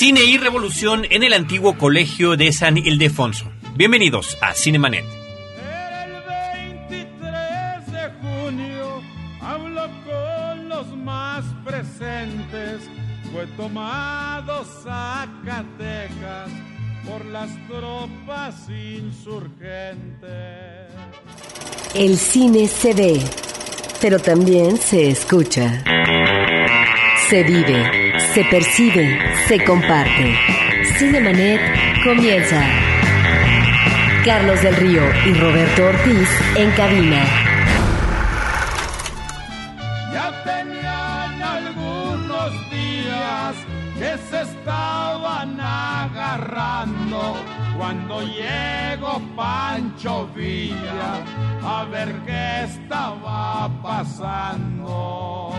Cine y Revolución en el antiguo colegio de San Ildefonso. Bienvenidos a Cinemanet. El 23 de junio hablo con los más presentes. Fue tomado Zacatecas por las tropas insurgentes. El cine se ve, pero también se escucha. Se vive, se percibe, se comparte. Cinemanet comienza. Carlos del Río y Roberto Ortiz en cabina. Ya tenían algunos días que se estaban agarrando cuando llegó Pancho Villa a ver qué estaba pasando.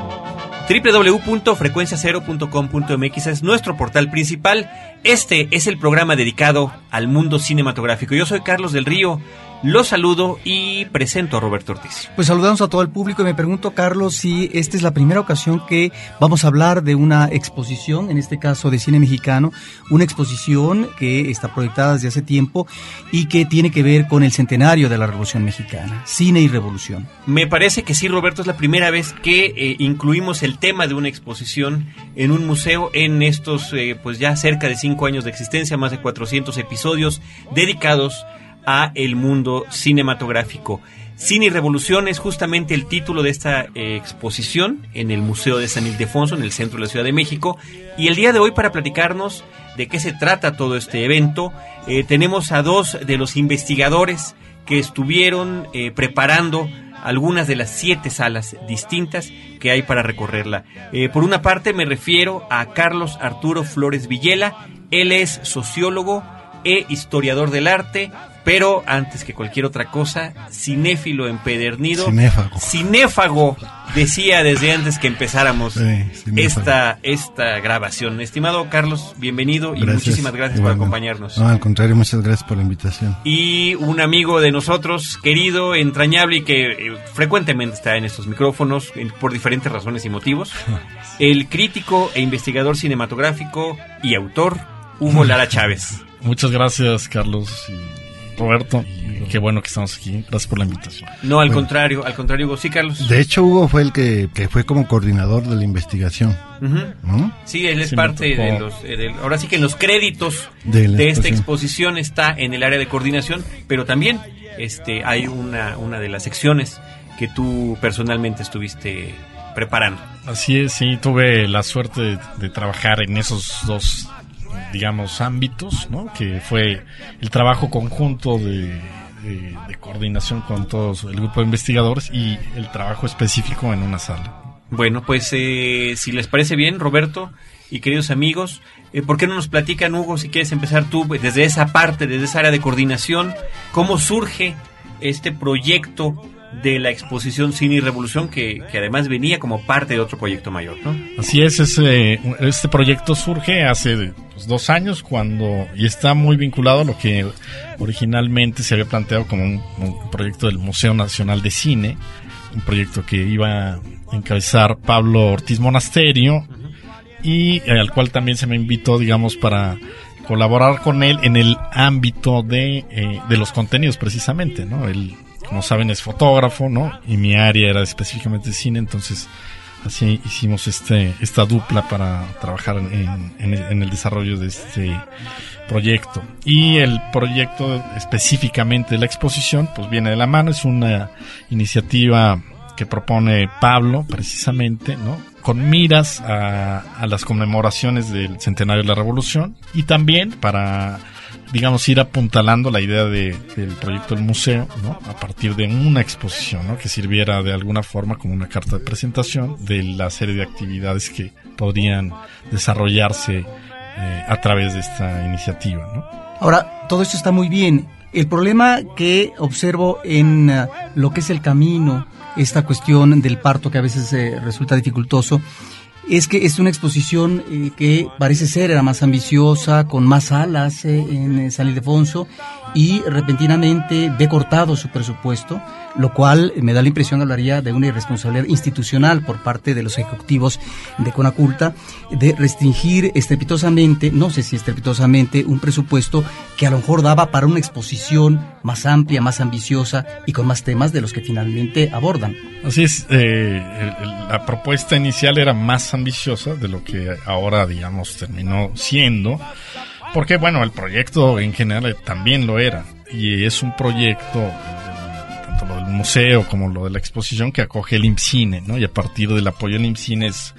www.frecuenciacero.com.mx es nuestro portal principal. Este es el programa dedicado al mundo cinematográfico. Yo soy Carlos del Río. Los saludo y presento a Roberto Ortiz. Pues saludamos a todo el público y me pregunto, Carlos, si esta es la primera ocasión que vamos a hablar de una exposición, en este caso de cine mexicano, una exposición que está proyectada desde hace tiempo y que tiene que ver con el centenario de la Revolución Mexicana, cine y revolución. Me parece que sí, Roberto, es la primera vez que eh, incluimos el tema de una exposición en un museo en estos, eh, pues ya cerca de cinco años de existencia, más de 400 episodios dedicados a el mundo cinematográfico. Cine y Revolución es justamente el título de esta eh, exposición en el Museo de San Ildefonso, en el centro de la Ciudad de México. Y el día de hoy, para platicarnos de qué se trata todo este evento, eh, tenemos a dos de los investigadores que estuvieron eh, preparando algunas de las siete salas distintas que hay para recorrerla. Por una parte me refiero a Carlos Arturo Flores Villela, él es sociólogo e historiador del arte, pero antes que cualquier otra cosa, cinéfilo empedernido. Cinéfago. Cinéfago, decía desde antes que empezáramos Sí, esta, esta grabación. Estimado Carlos, bienvenido y muchísimas gracias por acompañarnos. No, al contrario, muchas gracias por la invitación. Y un amigo de nosotros, querido, entrañable y que eh, frecuentemente está en estos micrófonos en- por diferentes razones y motivos, el crítico e investigador cinematográfico y autor, Hugo Lara Chávez. Muchas gracias, Carlos y Roberto. Qué bueno que estamos aquí. Gracias por la invitación. No, al contrario, al contrario, Hugo. Sí, Carlos. De hecho, Hugo fue el que, que fue como coordinador de la investigación. Sí, él es Sí, parte de los... eh, ahora sí que en los créditos De esta exposición. exposición está en el área de coordinación, pero también este hay una, una de las secciones que tú personalmente estuviste preparando. Así es, sí, tuve la suerte de, de trabajar en esos dos, digamos, ámbitos, ¿no? Que fue el trabajo conjunto de, coordinación con todos el grupo de investigadores y el trabajo específico en una sala. Bueno, pues eh, si les parece bien, Roberto y queridos amigos, eh, ¿por qué no nos platican, Hugo, si quieres empezar tú pues, desde esa parte, desde esa área de coordinación, cómo surge este proyecto de la exposición Cine y Revolución que, que además venía como parte de otro proyecto mayor, ¿no? Así es, ese, este proyecto surge hace pues, dos años cuando y está muy vinculado a lo que originalmente se había planteado como un, proyecto del Museo Nacional de Cine, un proyecto que iba a encabezar Pablo Ortiz Monasterio y eh, al cual también se me invitó, digamos, para colaborar con él en el ámbito de, eh, de los contenidos precisamente, ¿no? Él, como saben, es fotógrafo, ¿no? Y mi área era específicamente cine, entonces así hicimos este esta dupla para trabajar en, en- en el desarrollo de este proyecto. Y el proyecto específicamente de la exposición, pues viene de la mano, es una iniciativa que propone Pablo, precisamente, ¿no? Con miras a, a las conmemoraciones del centenario de la Revolución y también para, digamos, ir apuntalando la idea de- del proyecto del museo, ¿no? A partir de una exposición, ¿no? Que sirviera de alguna forma como una carta de presentación de la serie de actividades que podrían desarrollarse eh, a través de esta iniciativa. Ahora, todo esto está muy bien. El problema que observo en eh, lo que es el camino, esta cuestión del parto que a veces eh, resulta dificultoso, es que es una exposición eh, que parece ser era más ambiciosa, con más salas eh, en eh, San Ildefonso y repentinamente ve cortado su presupuesto, lo cual me da la impresión hablaría de una irresponsabilidad institucional por parte de los ejecutivos de Conaculta de restringir estrepitosamente, no sé si estrepitosamente, un presupuesto que a lo mejor daba para una exposición más amplia, más ambiciosa y con más temas de los que finalmente abordan. Así es, eh, la propuesta inicial era más ambiciosa de lo que ahora, digamos, terminó siendo, porque, bueno, el proyecto en general también lo era, y es un proyecto, eh, tanto lo del museo como lo de la exposición, que acoge el IMCINE, ¿no? Y a partir del apoyo del IMCINE es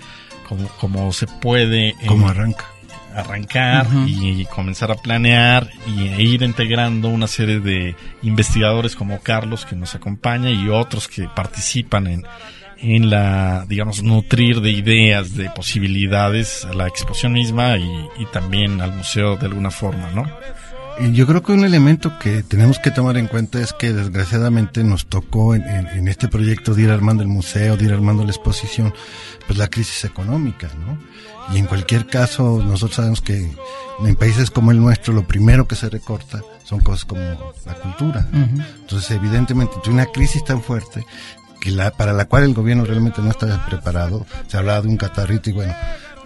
como, como se puede... eh, ¿Cómo arranca? arrancar y comenzar a planear y e ir integrando una serie de investigadores como Carlos que nos acompaña y otros que participan en, en la, digamos, nutrir de ideas, de posibilidades a la exposición misma y, y también al museo de alguna forma, ¿no? Yo creo que un elemento que tenemos que tomar en cuenta es que desgraciadamente nos tocó en, en- en este proyecto de ir armando el museo, de ir armando la exposición, pues la crisis económica, ¿no? Y en cualquier caso, nosotros sabemos que en países como el nuestro, lo primero que se recorta son cosas como la cultura. Entonces, evidentemente, una crisis tan fuerte que la, para la cual el gobierno realmente no está preparado. Se hablaba de un catarrito y bueno,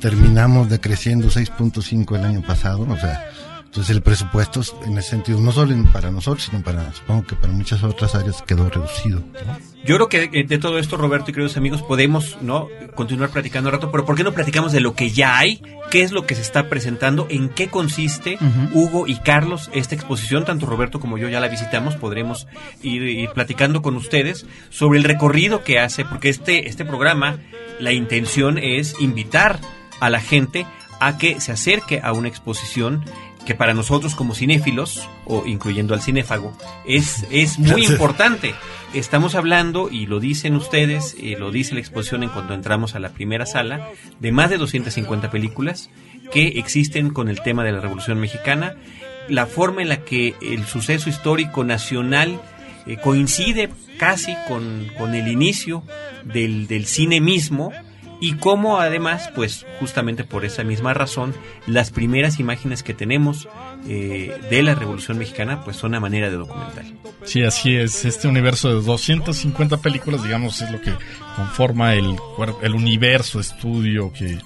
terminamos decreciendo 6.5 el año pasado, o sea, entonces el presupuesto en ese sentido, no solo para nosotros, sino para, supongo que para muchas otras áreas quedó reducido. ¿no? Yo creo que de, de todo esto, Roberto y queridos amigos, podemos no continuar platicando un rato, pero ¿por qué no platicamos de lo que ya hay? ¿Qué es lo que se está presentando? ¿En qué consiste Hugo y Carlos esta exposición? Tanto Roberto como yo ya la visitamos, podremos ir, ir platicando con ustedes sobre el recorrido que hace, porque este, este programa, la intención es invitar a la gente a que se acerque a una exposición que para nosotros como cinéfilos, o incluyendo al cinéfago, es, es muy importante. Estamos hablando, y lo dicen ustedes, y lo dice la exposición en cuanto entramos a la primera sala, de más de 250 películas que existen con el tema de la Revolución Mexicana, la forma en la que el suceso histórico nacional eh, coincide casi con, con el inicio del, del cine mismo, y cómo además, pues justamente por esa misma razón, las primeras imágenes que tenemos eh, de la Revolución Mexicana, pues son a manera de documental. Sí, así es. Este universo de 250 películas, digamos, es lo que conforma el, el universo estudio que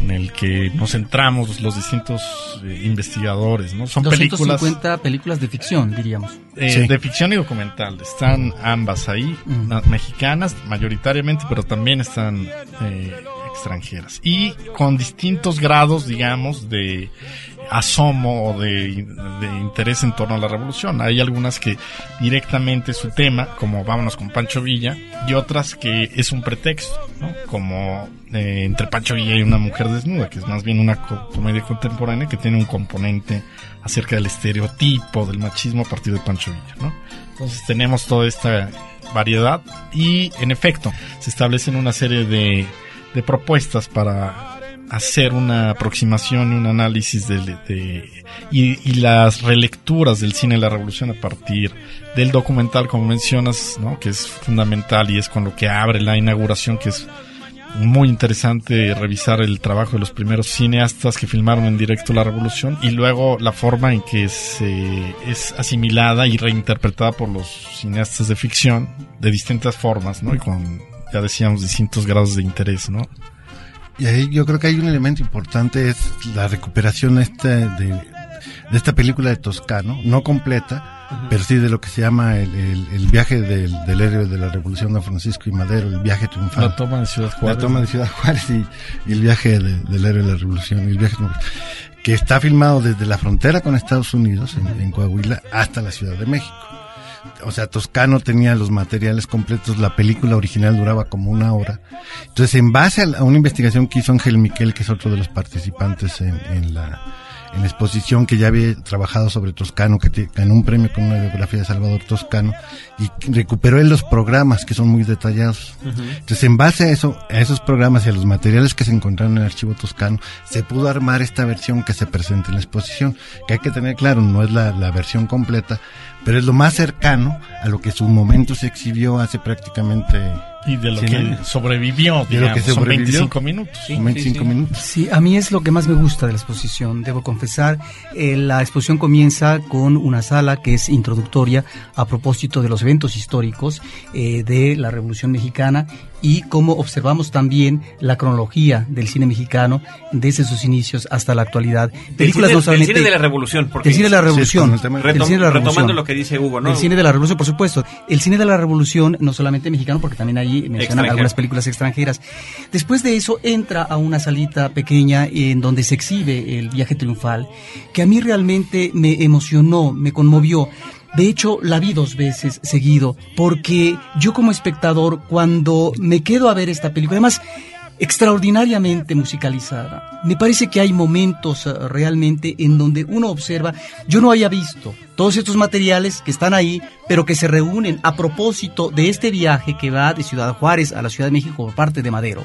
en el que nos centramos los distintos eh, investigadores, ¿no? Son películas 250 películas de ficción, diríamos. eh, Sí. de ficción y documental. Están ambas ahí, na- mexicanas mayoritariamente, pero también están eh, extranjeras. Y con distintos grados, digamos, de asomo o de, interés en torno a la revolución. Hay algunas que directamente su tema, como Vámonos con Pancho Villa, y otras que es un pretexto, ¿no? como eh, entre Pancho Villa y una mujer desnuda, que es más bien una co- comedia contemporánea que tiene un componente acerca del estereotipo del machismo a partir de Pancho Villa. ¿no? Entonces tenemos toda esta variedad y en efecto se establecen una serie de propuestas para hacer una aproximación y un análisis de, y, y las relecturas del cine de la revolución a partir del documental como mencionas ¿no? que es fundamental y es con lo que abre la inauguración que es muy interesante revisar el trabajo de los primeros cineastas que filmaron en directo la revolución y luego la forma en que se es asimilada y reinterpretada por los cineastas de ficción de distintas formas, ¿no? Y con ya decíamos distintos grados de interés, ¿no? Y ahí yo creo que hay un elemento importante, es la recuperación este de, de esta película de Toscano, no completa, pero sí de lo que se llama el, el- el viaje del, del héroe de la revolución de Francisco y Madero, el viaje triunfal. La toma de Ciudad Juárez. La toma de Ciudad Juárez y, y el viaje de- del héroe de la revolución, y el viaje que está filmado desde la frontera con Estados Unidos, en, en Coahuila, hasta la Ciudad de México. O sea, Toscano tenía los materiales completos, la película original duraba como una hora. Entonces, en base a, la- a una investigación que hizo Ángel Miquel, que es otro de los participantes en, en la, en la exposición, que ya había trabajado sobre Toscano, que ganó un premio con una biografía de Salvador Toscano, y recuperó él los programas, que son muy detallados. Entonces, en base a eso, a esos programas y a los materiales que se encontraron en el archivo toscano, se pudo armar esta versión que se presenta en la exposición, que hay que tener claro, no es la, la versión completa, pero es lo más cercano a lo que su momento se exhibió hace prácticamente y de lo Sí, que ¿no? sobrevivió, De lo digamos, que son sobrevivió. 25 minutos. Sí, 25 sí, sí. minutos. Sí, a mí es lo que más me gusta de la exposición, debo confesar. Eh, la exposición comienza con una sala que es introductoria a propósito de los eventos históricos eh, de la Revolución Mexicana y cómo observamos también la cronología del cine mexicano desde sus inicios hasta la actualidad. Del cine, del cine de la revolución. Porque del cine de la revolución. el tema- retom- cine de la retomando revolución. lo que dice Hugo, ¿no? El cine de la revolución, por supuesto. El cine de la revolución, no solamente mexicano, porque también mencionan algunas películas extranjeras. Después de eso entra a una salita pequeña en donde se exhibe el viaje triunfal, que a mí realmente me emocionó, me conmovió. De hecho, la vi dos veces seguido, porque yo como espectador, cuando me quedo a ver esta película, además, extraordinariamente musicalizada. Me parece que hay momentos eh, realmente en donde uno observa, yo no había visto todos estos materiales que están ahí, pero que se reúnen a propósito de este viaje que va de Ciudad Juárez a la Ciudad de México por parte de Madero,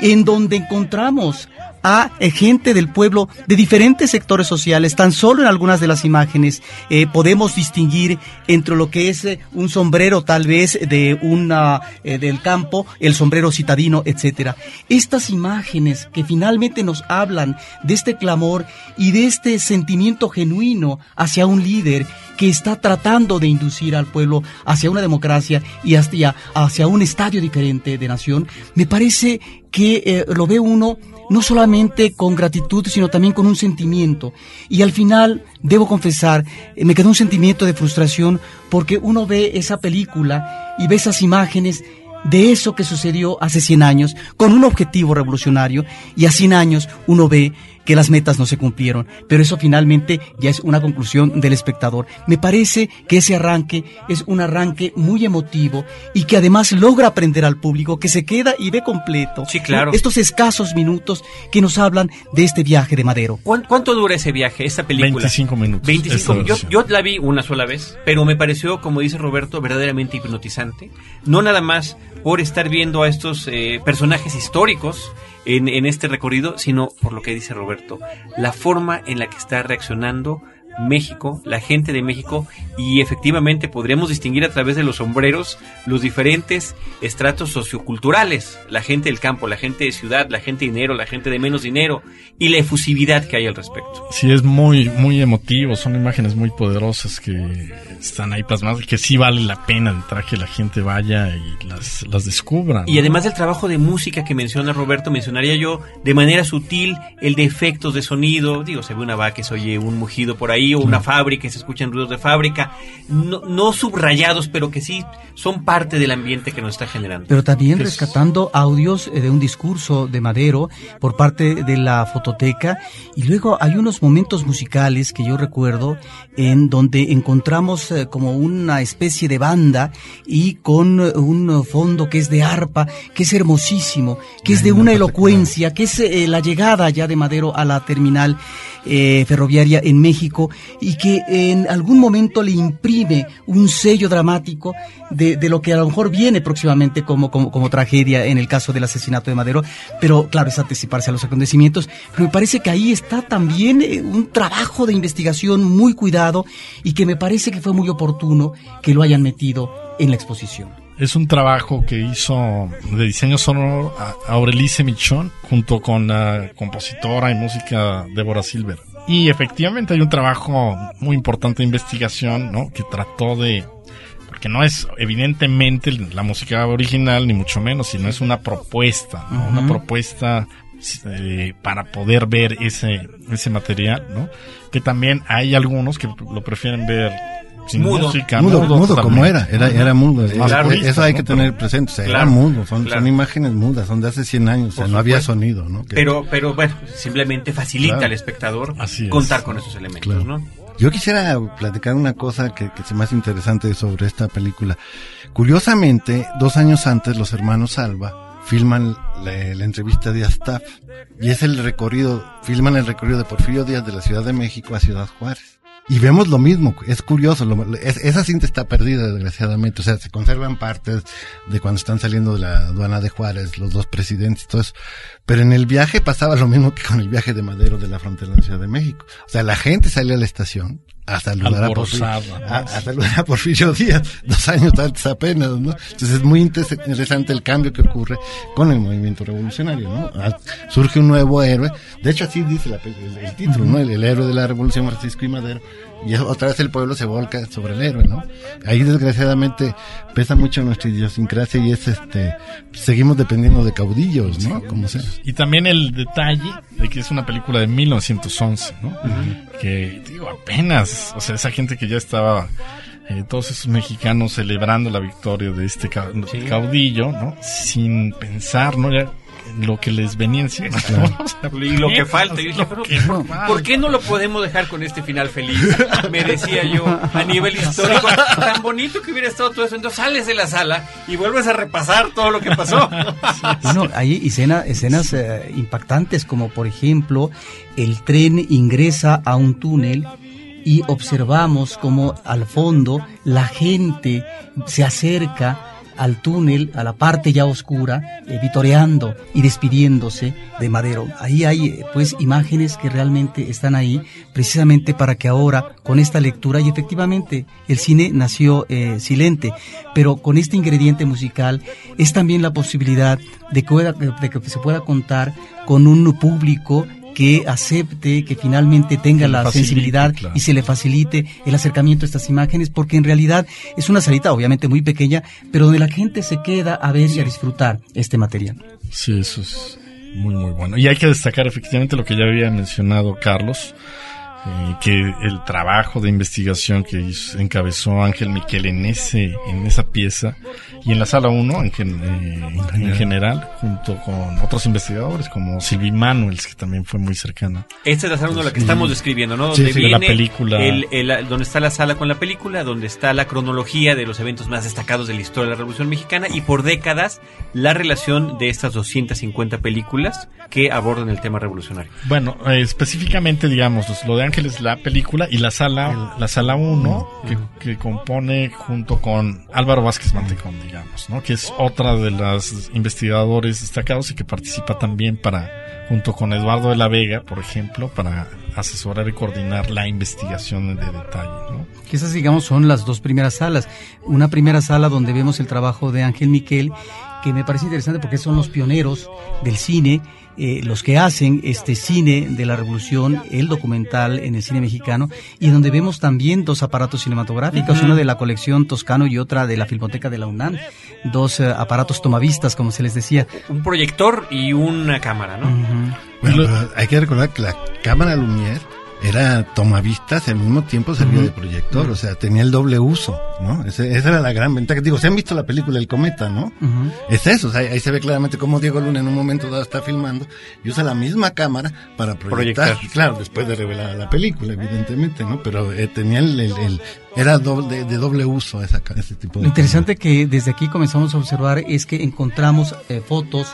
en donde encontramos a eh, gente del pueblo de diferentes sectores sociales. Tan solo en algunas de las imágenes eh, podemos distinguir entre lo que es eh, un sombrero tal vez de una del campo, el sombrero citadino, etcétera. Estas imágenes que finalmente nos hablan de este clamor y de este sentimiento genuino hacia un líder que está tratando de inducir al pueblo hacia una democracia y hacia, hacia un estadio diferente de nación, me parece que eh, lo ve uno no solamente con gratitud, sino también con un sentimiento. Y al final, debo confesar, eh, me quedó un sentimiento de frustración porque uno ve esa película y ve esas imágenes de eso que sucedió hace 100 años con un objetivo revolucionario y a 100 años uno ve que las metas no se cumplieron, pero eso finalmente ya es una conclusión del espectador. Me parece que ese arranque es un arranque muy emotivo y que además logra aprender al público que se queda y ve completo Sí, claro. estos escasos minutos que nos hablan de este viaje de Madero. ¿Cuán- ¿Cuánto dura ese viaje, esta película? 25 minutos. 25 esta yo, versión. yo la vi una sola vez, pero me pareció, como dice Roberto, verdaderamente hipnotizante. No nada más por estar viendo a estos eh, personajes históricos en, en este recorrido, sino por lo que dice Roberto, la forma en la que está reaccionando México, la gente de México, y efectivamente podríamos distinguir a través de los sombreros los diferentes estratos socioculturales, la gente del campo, la gente de ciudad, la gente de dinero, la gente de menos dinero, y la efusividad que hay al respecto. Sí, es muy, muy emotivo, son imágenes muy poderosas que están ahí plasmadas y que sí vale la pena entrar que la gente vaya y las, las descubra. Y además del trabajo de música que menciona Roberto, mencionaría yo de manera sutil el de efectos de sonido. Digo, se ve una vaca que se oye un mugido por ahí o una fábrica, se escuchan ruidos de fábrica. No, no subrayados, pero que sí son parte del ambiente que nos está generando. Pero también rescatando audios eh, de un discurso de Madero por parte de la fototeca. Y luego hay unos momentos musicales que yo recuerdo en donde encontramos eh, como una especie de banda y con eh, un fondo que es de arpa, que es hermosísimo, que es de una elocuencia, que es eh, la llegada ya de Madero a la terminal eh, ferroviaria en México y que en algún momento le imprime un sello dramático de, de lo que a lo mejor viene próximamente como, como, como tragedia en el caso del asesinato de Madero, pero claro, es anticiparse a los acontecimientos, pero me parece que ahí está también un trabajo de investigación muy cuidado y que me parece que fue muy oportuno que lo hayan metido en la exposición. Es un trabajo que hizo de diseño sonoro a Aurelice Michón junto con la compositora y música Débora Silver. Y efectivamente hay un trabajo muy importante de investigación, ¿no? Que trató de porque no es evidentemente la música original ni mucho menos, sino es una propuesta, ¿no? una propuesta eh, para poder ver ese ese material, ¿no? Que también hay algunos que lo prefieren ver sin Mudo. música, mudo, mudo, como era, era, era mudo. Más Eso- hay que tener presente, o sea, era Claro, mudo, son, claro. son imágenes mudas, son de hace 100 años, o sea, no había sonido, ¿no? Que- Pero, pero bueno, simplemente facilita Claro. al espectador Así es. contar con esos elementos, Claro. ¿no? Yo quisiera platicar una cosa que, que se me hace interesante sobre esta película. Curiosamente, dos años antes, los hermanos Alba filman la, la entrevista de Astaf y es el recorrido, filman el recorrido de Porfirio Díaz de la Ciudad de México a Ciudad Juárez. Y vemos lo mismo, es curioso, lo- es- esa cinta está perdida desgraciadamente, o sea, se conservan partes de cuando están saliendo de la aduana de Juárez, los dos presidentes todo eso, pero en el viaje pasaba lo mismo que con el viaje de Madero de la frontera de la Ciudad de México. O sea, la gente salía a la estación a saludar a, Porfirio, a, a saludar a Porfirio Díaz, dos años antes apenas, ¿no? Entonces es muy inter- interesante el cambio que ocurre con el movimiento revolucionario, ¿no? Ah, Surge un nuevo héroe, de hecho así dice la el, el título, ¿no? El, el héroe de la revolución Francisco y Madero, y otra vez el pueblo se volca sobre el héroe, ¿no? Ahí desgraciadamente pesa mucho nuestra idiosincrasia y es este, seguimos dependiendo de caudillos, ¿no? Como sea. Y también el detalle de que es una película de 1911, ¿no? Que, digo, apenas, o sea, esa gente que ya estaba, eh, todos esos mexicanos celebrando la victoria de este ca- caudillo, ¿no? Sin pensar, ¿no? Ya lo que les venía encima. ¿no? O sea, Y lo que falta. Y dije, lo pero, que falta. ¿por qué no lo podemos dejar con este final feliz? Me decía yo, a nivel histórico. Tan bonito que hubiera estado todo eso. Entonces sales de la sala y vuelves a repasar todo lo que pasó. Bueno, hay escena- escenas eh, impactantes como por ejemplo el tren ingresa a un túnel y observamos como al fondo la gente se acerca al túnel, a la parte ya oscura, eh, vitoreando y despidiéndose de Madero. Ahí hay eh, pues imágenes que realmente están ahí precisamente para que ahora con esta lectura y efectivamente el cine nació eh, silente, pero con este ingrediente musical es también la posibilidad de que, pueda- de que se pueda contar con un público que acepte, que finalmente tenga la facilite, sensibilidad claro. y se le facilite el acercamiento a estas imágenes, porque en realidad es una salita obviamente muy pequeña, pero donde la gente se queda a ver y a disfrutar este material. Sí, eso es muy, muy bueno. Y hay que destacar efectivamente lo que ya había mencionado Carlos, eh, que el trabajo de investigación que hizo- encabezó Ángel Miquel en ese en esa pieza y en la sala 1 en, gen- eh, en- en general, junto con otros investigadores como Silvi Manuels, que también fue muy cercana. Esta es la sala uno, la que estamos describiendo, ¿no? Sí, Donde sí, de la viene película. el- el- donde está la sala con la película, donde está la cronología de los eventos más destacados de la historia de la Revolución Mexicana y por décadas la relación de estas 250 películas que abordan el tema revolucionario. Bueno, eh, específicamente, digamos, los- lo de Ángel es la película y la sala, la sala 1, que, que compone junto con Álvaro Vázquez Mantecón, digamos, ¿no? Que es otra de las investigadores destacados y que participa también para, junto con Eduardo de la Vega, por ejemplo, para asesorar y coordinar la investigación de detalle, ¿no? Que esas, digamos, son las dos primeras salas. Una primera sala donde vemos el trabajo de Ángel Miquel, que me parece interesante porque son los pioneros del cine, eh, los que hacen este cine de la revolución, el documental en el cine mexicano, y donde vemos también dos aparatos cinematográficos, uno de la colección Toscano y otra de la Filmoteca de la UNAM, dos eh, aparatos tomavistas, como se les decía. Un proyector y una cámara, ¿no? Bueno, hay que recordar que la cámara Lumière era tomavistas y al mismo tiempo servía de proyector, o sea, tenía el doble uso, ¿no? Ese- esa era la gran ventaja. Digo, se han visto la película El Cometa, ¿no? Es eso, o sea, ahí se ve claramente cómo Diego Luna en un momento dado está filmando y usa la misma cámara para proyectar. Proyectar. Claro, después de revelar la película, evidentemente, ¿no? Pero eh, tenía el, el- el- era doble- de, de doble uso esa, ca- ese tipo de Lo interesante que desde aquí comenzamos a observar es que encontramos eh, fotos,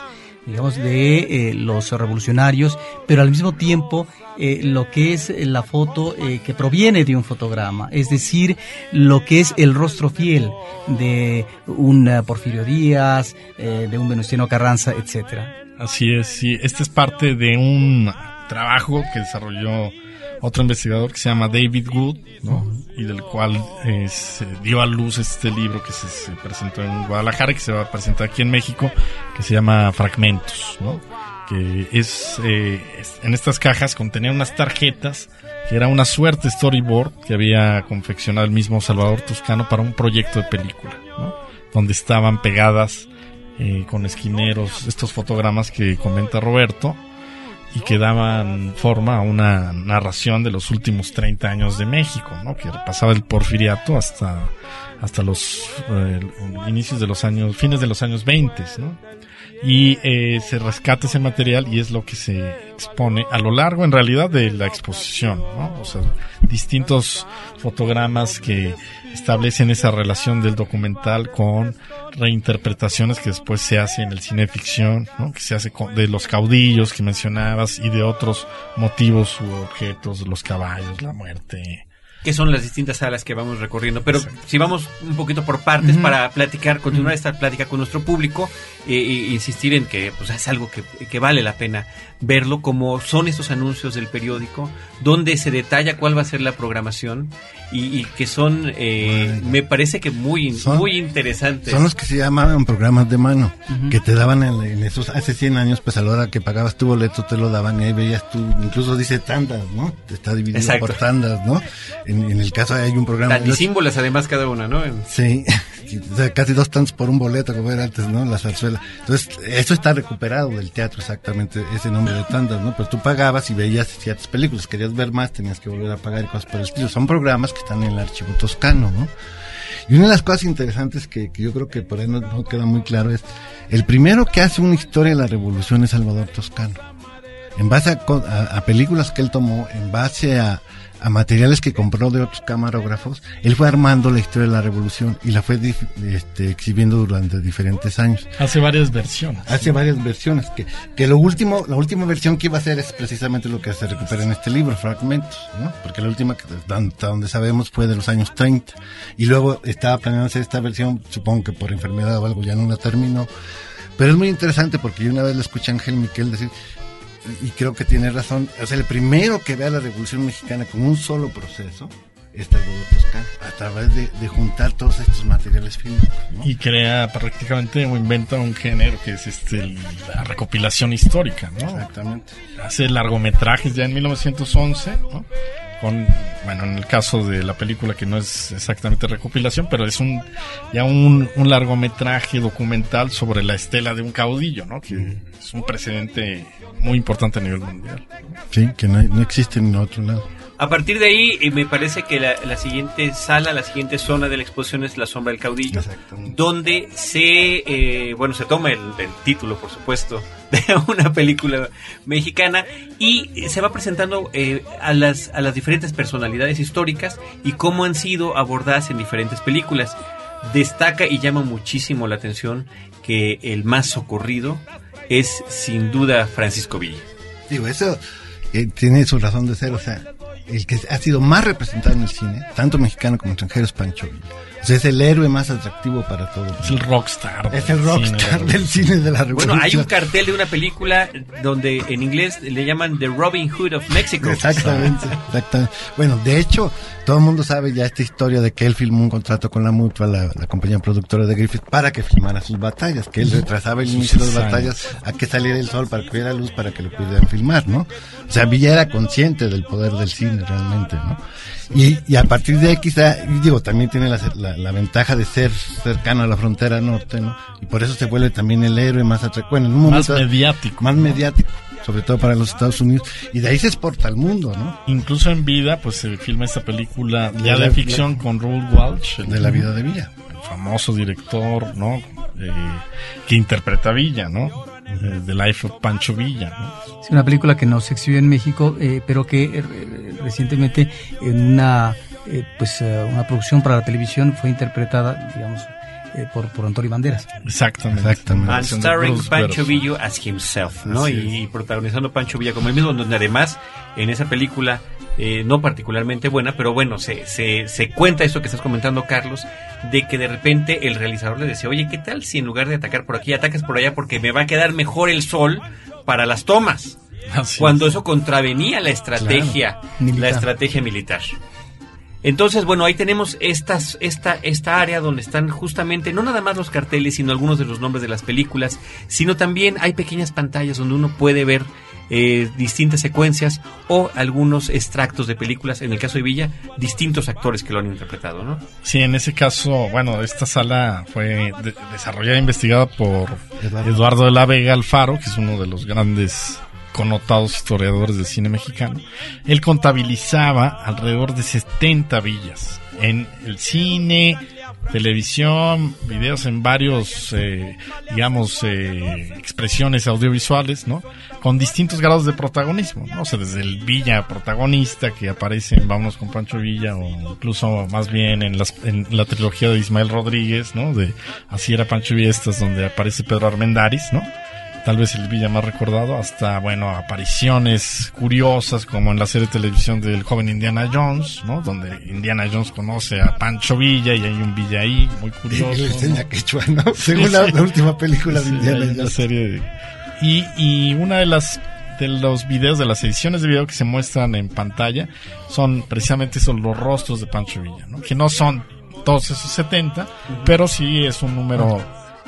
digamos, de eh, los revolucionarios, pero al mismo tiempo eh, lo que es la foto eh, que proviene de un fotograma, es decir, lo que es el rostro fiel de un Porfirio Díaz, de un Venustiano Carranza, etcétera. Así es, sí. Este es parte de un trabajo que desarrolló otro investigador que se llama David Wood, ¿no? Y del cual eh, se dio a luz este libro que se, se presentó en Guadalajara y que se va a presentar aquí en México, que se llama Fragmentos, ¿no? Que es, eh, en estas cajas contenía unas tarjetas que era una suerte storyboard que había confeccionado el mismo Salvador Toscano para un proyecto de película, ¿no? Donde estaban pegadas eh, con esquineros estos fotogramas que comenta Roberto y que daban forma a una narración de los últimos 30 años de México, ¿no? Que pasaba el porfiriato hasta, hasta los eh, inicios de los años, fines de los años 20, ¿no? Y eh, se rescata ese material y es lo que se expone a lo largo, en realidad, de la exposición, ¿no? O sea, distintos fotogramas que establecen esa relación del documental con reinterpretaciones que después se hace en el cine ficción, ¿no? Que se hace con- de los caudillos que mencionabas y de otros motivos u objetos, los caballos, la muerte, que son las distintas salas que vamos recorriendo. Pero si vamos un poquito por partes para platicar, continuar esta plática con nuestro público, e, e insistir en que pues, es algo que, que, vale la pena verlo, como son estos anuncios del periódico, donde se detalla cuál va a ser la programación y, y que son, eh, me parece que muy, muy interesantes. Son los que se llamaban programas de mano, que te daban en, esos, hace 100 años, pues a la hora que pagabas tu boleto te lo daban y ahí veías tú, incluso dice tandas, ¿no? Te está dividido por tandas, ¿no? En, el caso hay un programa... Y símbolos además cada una, ¿no? Sí, casi dos tantos por un boleto como era antes, ¿no? La zarzuela. Entonces, eso está recuperado del teatro exactamente, ese nombre de tandas, ¿no? Pero tú pagabas y veías ciertas películas, querías ver más, tenías que volver a pagar y cosas por el estilo. Son programas que están en el archivo toscano, ¿no? Y una de las cosas interesantes que, yo creo que por ahí no, queda muy claro es, el primero que hace una historia de la revolución es Salvador Toscano. En base a películas que él tomó, en base a, a materiales que compró de otros camarógrafos, él fue armando la historia de la revolución y la fue este, exhibiendo durante diferentes años. Hace varias versiones. Hace varias versiones, que, que lo último, la última versión que iba a hacer es precisamente lo que se recupera en este libro, fragmentos, ¿no? Porque la última, hasta donde sabemos, fue de los años 30. Y luego estaba planeando hacer esta versión, supongo que por enfermedad o algo ya no la terminó. Pero es muy interesante porque yo una vez le escuché a Ángel Miquel decir y creo que tiene razón, o sea, el primero que ve a la Revolución Mexicana con un solo proceso es Salvador Toscano, a través de, juntar todos estos materiales fílmicos. Y crea prácticamente o inventa un género que es este la recopilación histórica, ¿no? Exactamente. Hace largometrajes ya en 1911, ¿no? Bueno en el caso de la película que no es exactamente recopilación pero es un ya un, un largometraje documental sobre la estela de un caudillo no que es un precedente muy importante a nivel mundial. Sí que no, no existe en otro lado a partir de ahí, eh, me parece que la, siguiente sala, la siguiente zona de la exposición es la sombra del caudillo, donde se, eh, bueno, se toma el, título, por supuesto, de una película mexicana y se va presentando eh, a, las, a las diferentes personalidades históricas y cómo han sido abordadas en diferentes películas. Destaca y llama muchísimo la atención que el más socorrido es sin duda Francisco Villa. Digo, eso tiene su razón de ser, o sea, el que ha sido más representado en el cine, tanto mexicano como extranjero, es Pancho Villa es el héroe más atractivo para todos. Es el rockstar. Es el rockstar del cine de la revolución. Bueno, hay un cartel de una película donde en inglés le llaman The Robin Hood of Mexico. Exactamente, exactamente. Bueno, de hecho, todo el mundo sabe ya esta historia de que él filmó un contrato con la Mutua, la, compañía productora de Griffith, para que filmara sus batallas, que él retrasaba el inicio de las batallas a que saliera el sol para que hubiera luz para que lo pudieran filmar, ¿no? O sea, Villa era consciente del poder del cine realmente, ¿no? Y, y a partir de ahí quizá, digo, también tiene la, la, ventaja de ser cercano a la frontera norte, ¿no? Y por eso se vuelve también el héroe más atractivo. en un momento, más mediático. Más mediático sobre todo para los Estados Unidos, y de ahí se exporta al mundo, ¿no? Incluso en vida, pues se filma esta película ya de, ficción con Raoul Walsh. de la vida de Villa. El famoso director, ¿no? Eh, que interpreta a Villa, ¿no? Eh, The Life of Pancho Villa. ¿no? Es una película que no se exhibió en México, eh, pero que eh, recientemente en una, pues, una producción para la televisión fue interpretada, digamos, por, por Antonio Banderas. Exactamente. Exactamente. And starring Pancho Villa as himself, ¿no? Y, protagonizando Pancho Villa como el mismo, donde además en esa película eh, no particularmente buena, pero bueno, se, se, se cuenta eso que estás comentando, Carlos, de que de repente el realizador le decía, oye, ¿qué tal si en lugar de atacar por aquí, atacas por allá porque me va a quedar mejor el sol para las tomas? cuando eso contravenía la estrategia, la estrategia militar. Entonces, bueno, ahí tenemos estas, esta, esta área donde están justamente, no nada más los carteles, sino algunos de los nombres de las películas, sino también hay pequeñas pantallas donde uno puede ver eh, distintas secuencias o algunos extractos de películas, en el caso de Villa, distintos actores que lo han interpretado, ¿no? Sí, en ese caso, bueno, esta sala fue desarrollada e investigada por Eduardo. de la Vega Alfaro, que es uno de los grandes connotados historiadores del cine mexicano. Él contabilizaba alrededor de 70 villas en el cine, televisión, videos en varios, eh, digamos, eh, expresiones audiovisuales, ¿no? Con distintos grados de protagonismo, ¿no? O sea, desde el Villa protagonista que aparece en Vámonos con Pancho Villa o incluso más bien en, las, en la trilogía de Ismael Rodríguez, ¿no? De Así era Pancho Villa, estas donde aparece Pedro Armendáriz, ¿no? Tal vez el Villa más recordado, hasta, bueno, apariciones curiosas como en la serie de televisión del joven Indiana Jones, ¿no? Donde Indiana Jones conoce a Pancho Villa y hay un Villa ahí, muy curioso. Y le enseña ¿no? quechua, ¿no? Según la, sí. la última película de Indiana Jones. serie de- y, y una de las de los videos, de las ediciones de video que se muestran en pantalla, son precisamente esos los rostros de Pancho Villa, ¿no? Que no son todos esos 70, pero sí es un número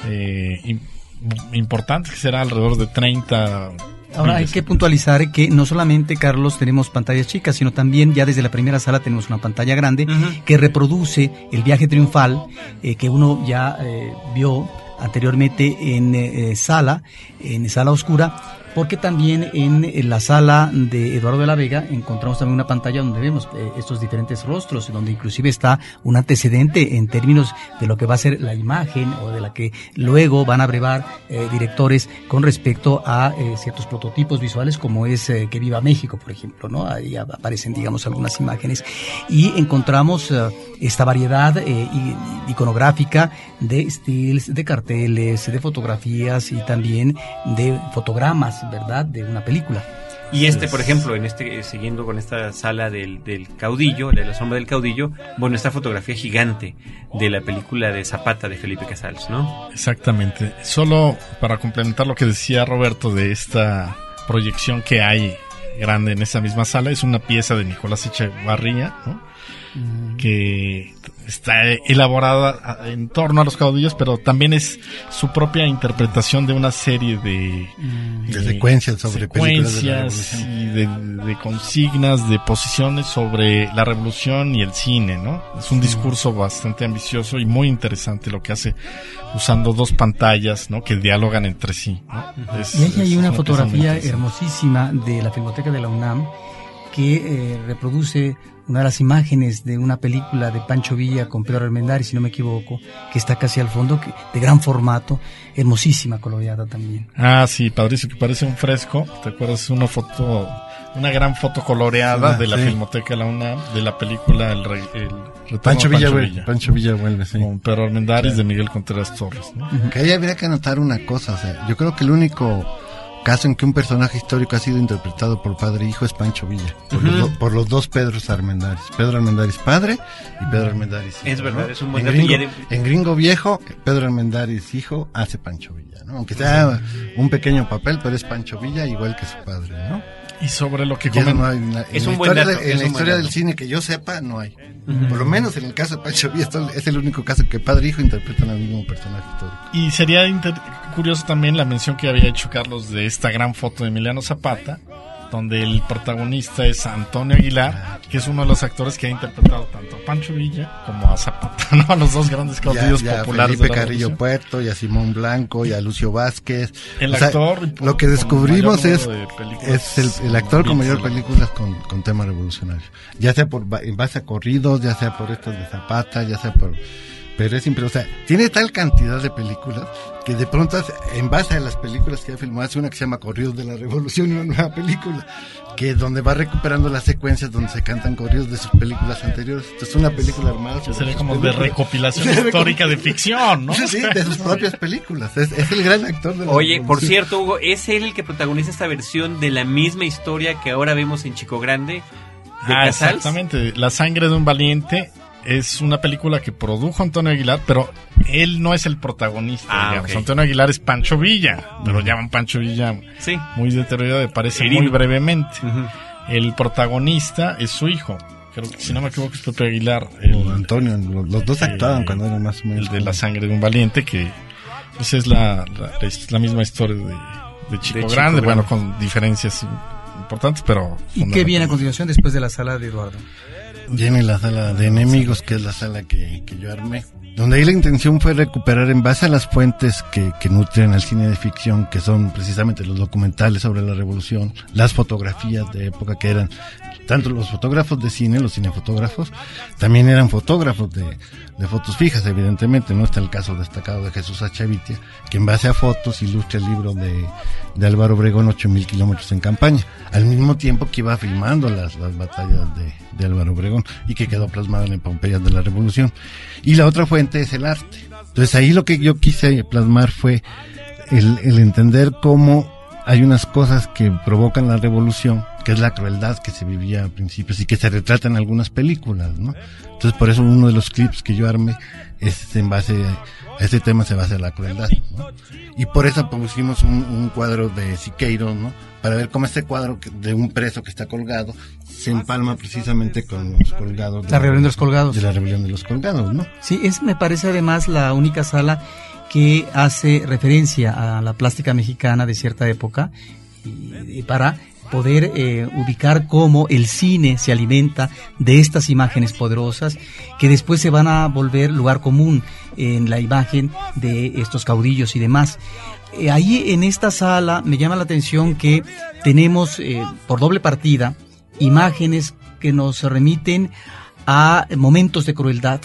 eh, im- importante, que será alrededor de 30. Ahora hay que puntualizar que no solamente, Carlos, tenemos pantallas chicas, sino también ya desde la primera sala tenemos una pantalla grande que reproduce el viaje triunfal eh, que uno ya eh, vio anteriormente en eh, sala, en sala oscura, porque también en, la sala de Eduardo de la Vega encontramos también una pantalla donde vemos eh, estos diferentes rostros, donde inclusive está un antecedente en términos de lo que va a ser la imagen o de la que luego van a brevar eh, directores con respecto a eh, ciertos prototipos visuales como es Que Viva México, por ejemplo, ¿no? Ahí aparecen, digamos, algunas imágenes y encontramos esta variedad iconográfica de stills, de carteles, de fotografías y también de fotogramas, ¿verdad? De una película. Y este, por ejemplo, en este, siguiendo con esta sala del, del caudillo, de la sombra del caudillo, bueno, esta fotografía gigante de la película de Zapata de Felipe Casals, ¿no? Exactamente. Solo para complementar lo que decía Roberto de esta proyección que hay grande en esa misma sala, es una pieza de Nicolás Echevarría, ¿no? Que está elaborada en torno a los caudillos, pero también es su propia interpretación de una serie de, De eh, secuencias sobre películas de la secuencias y de, de consignas, de posiciones sobre la revolución y el cine, ¿no? Es un discurso bastante ambicioso y muy interesante lo que hace usando dos pantallas, ¿no? Que dialogan entre sí, ¿no? Es- Y ahí hay una muy fotografía hermosísima de la Filmoteca de la UNAM que eh, reproduce una de las imágenes de una película de Pancho Villa con Pedro Armendáriz, si no me equivoco, que está casi al fondo, que, de gran formato, hermosísima coloreada también. Ah, sí, padrísimo, que parece un fresco. ¿Te acuerdas? Una foto, una gran foto coloreada Ah, de la sí. Filmoteca la UNAM, de la película El, Re- el Retorno Pancho de Villa, vuelve, Pancho Villa vuelve, sí. Con Pedro Armendáriz de Miguel Contreras Torres, ¿no? Que ahí habría que anotar una cosa, o sea, yo creo que el único caso en que un personaje histórico ha sido interpretado por padre e hijo es Pancho Villa, por, los, do- por los dos Pedros Armendáriz, Pedro Armendáriz padre y Pedro Armendáriz hijo. Es verdad, es un buen en gringo, en gringo viejo, Pedro Armendáriz hijo hace Pancho Villa, ¿no? Aunque sea un pequeño papel, pero es Pancho Villa igual que su padre, ¿no? Y sobre lo que comen- no hay en la- Es en un buen historia, dato, de- es en la historia del cine que yo sepa, no hay. Por lo menos en el caso de Pancho Villa esto es el único caso que padre e hijo interpretan al mismo personaje histórico. Y sería inter- curioso también la mención que había hecho Carlos de esta gran foto de Emiliano Zapata, donde el protagonista es Antonio Aguilar, que es uno de los actores que ha interpretado tanto a Pancho Villa como a Zapata, ¿no? A los dos grandes Ya, caudillos ya a populares Felipe de la Carrillo. Puerto y a Simón Blanco y a Lucio Vázquez. El O sea, actor lo que descubrimos es, de es el, el actor con mayor películas con, con tema revolucionario. Ya sea por en base a corridos, ya sea por estos de Zapata, ya sea por... Pero es siempre, o sea, tiene tal cantidad de películas que de pronto, hace- en base a las películas que ha filmado, hace una que se llama Corridos de la Revolución, una nueva película, que donde va recuperando las secuencias donde se cantan corridos de sus películas anteriores. Esto es una película armada. Sería sus como de películas. recopilación De histórica de ficción, ¿no? Sí, de sus propias películas. Es, es el gran actor de la Oye, por Revolución. cierto, Hugo, ¿es él el que protagoniza esta versión de la misma historia que ahora vemos en Chico Grande de Ah, Casals? exactamente. La sangre de un valiente es una película que produjo Antonio Aguilar, pero él no es el protagonista. Ah. Antonio Aguilar es Pancho Villa, pero llaman Pancho Villa Sí. muy deteriorado, aparece Herido. muy brevemente. El protagonista es su hijo. Creo que, si no me equivoco, es Pepe Aguilar, el, O Antonio, los, los dos actuaban Eh, cuando eran más o menos. el de la sangre de un valiente, que pues es la, la, es la misma historia de, de Chico De Chico Grande, Grande. bueno, con diferencias importantes, pero... ¿Y qué viene a continuación después de la sala de Eduardo? Viene la sala de enemigos, que es la sala que, que yo armé. Donde ahí la intención fue recuperar en base a las fuentes que, que nutren al cine de ficción, que son precisamente los documentales sobre la revolución, las fotografías de época que eran, tanto los fotógrafos de cine, los cinefotógrafos, también eran fotógrafos de, fotos fijas, evidentemente, ¿no? Está el caso destacado de Jesús Achavitia, que en base a fotos ilustra el libro de, de Álvaro Obregón, 8000 kilómetros en campaña, al mismo tiempo que iba filmando las, las batallas de, de Álvaro Obregón y que quedó plasmado en Epompeyas de la Revolución. Y la otra fuente es el arte. Entonces ahí lo que yo quise plasmar fue el entender cómo hay unas cosas que provocan la revolución, que es la crueldad que se vivía a principios y que se retrata en algunas películas, ¿no? Entonces por eso uno de los clips que yo armé es en base a este tema se basa en la crueldad, ¿no? Y por eso pusimos un, un cuadro de Siqueiro, ¿no? Para ver cómo este cuadro de un preso que está colgado se empalma precisamente con los colgados. La rebelión de los colgados. De la rebelión de los colgados, ¿no? Sí, es me parece además la única sala que hace referencia a la plástica mexicana de cierta época y, y para poder eh, ubicar cómo el cine se alimenta de estas imágenes poderosas que después se van a volver lugar común en la imagen de estos caudillos y demás. Eh, ahí en esta sala me llama la atención que tenemos eh, por doble partida imágenes que nos remiten a momentos de crueldad,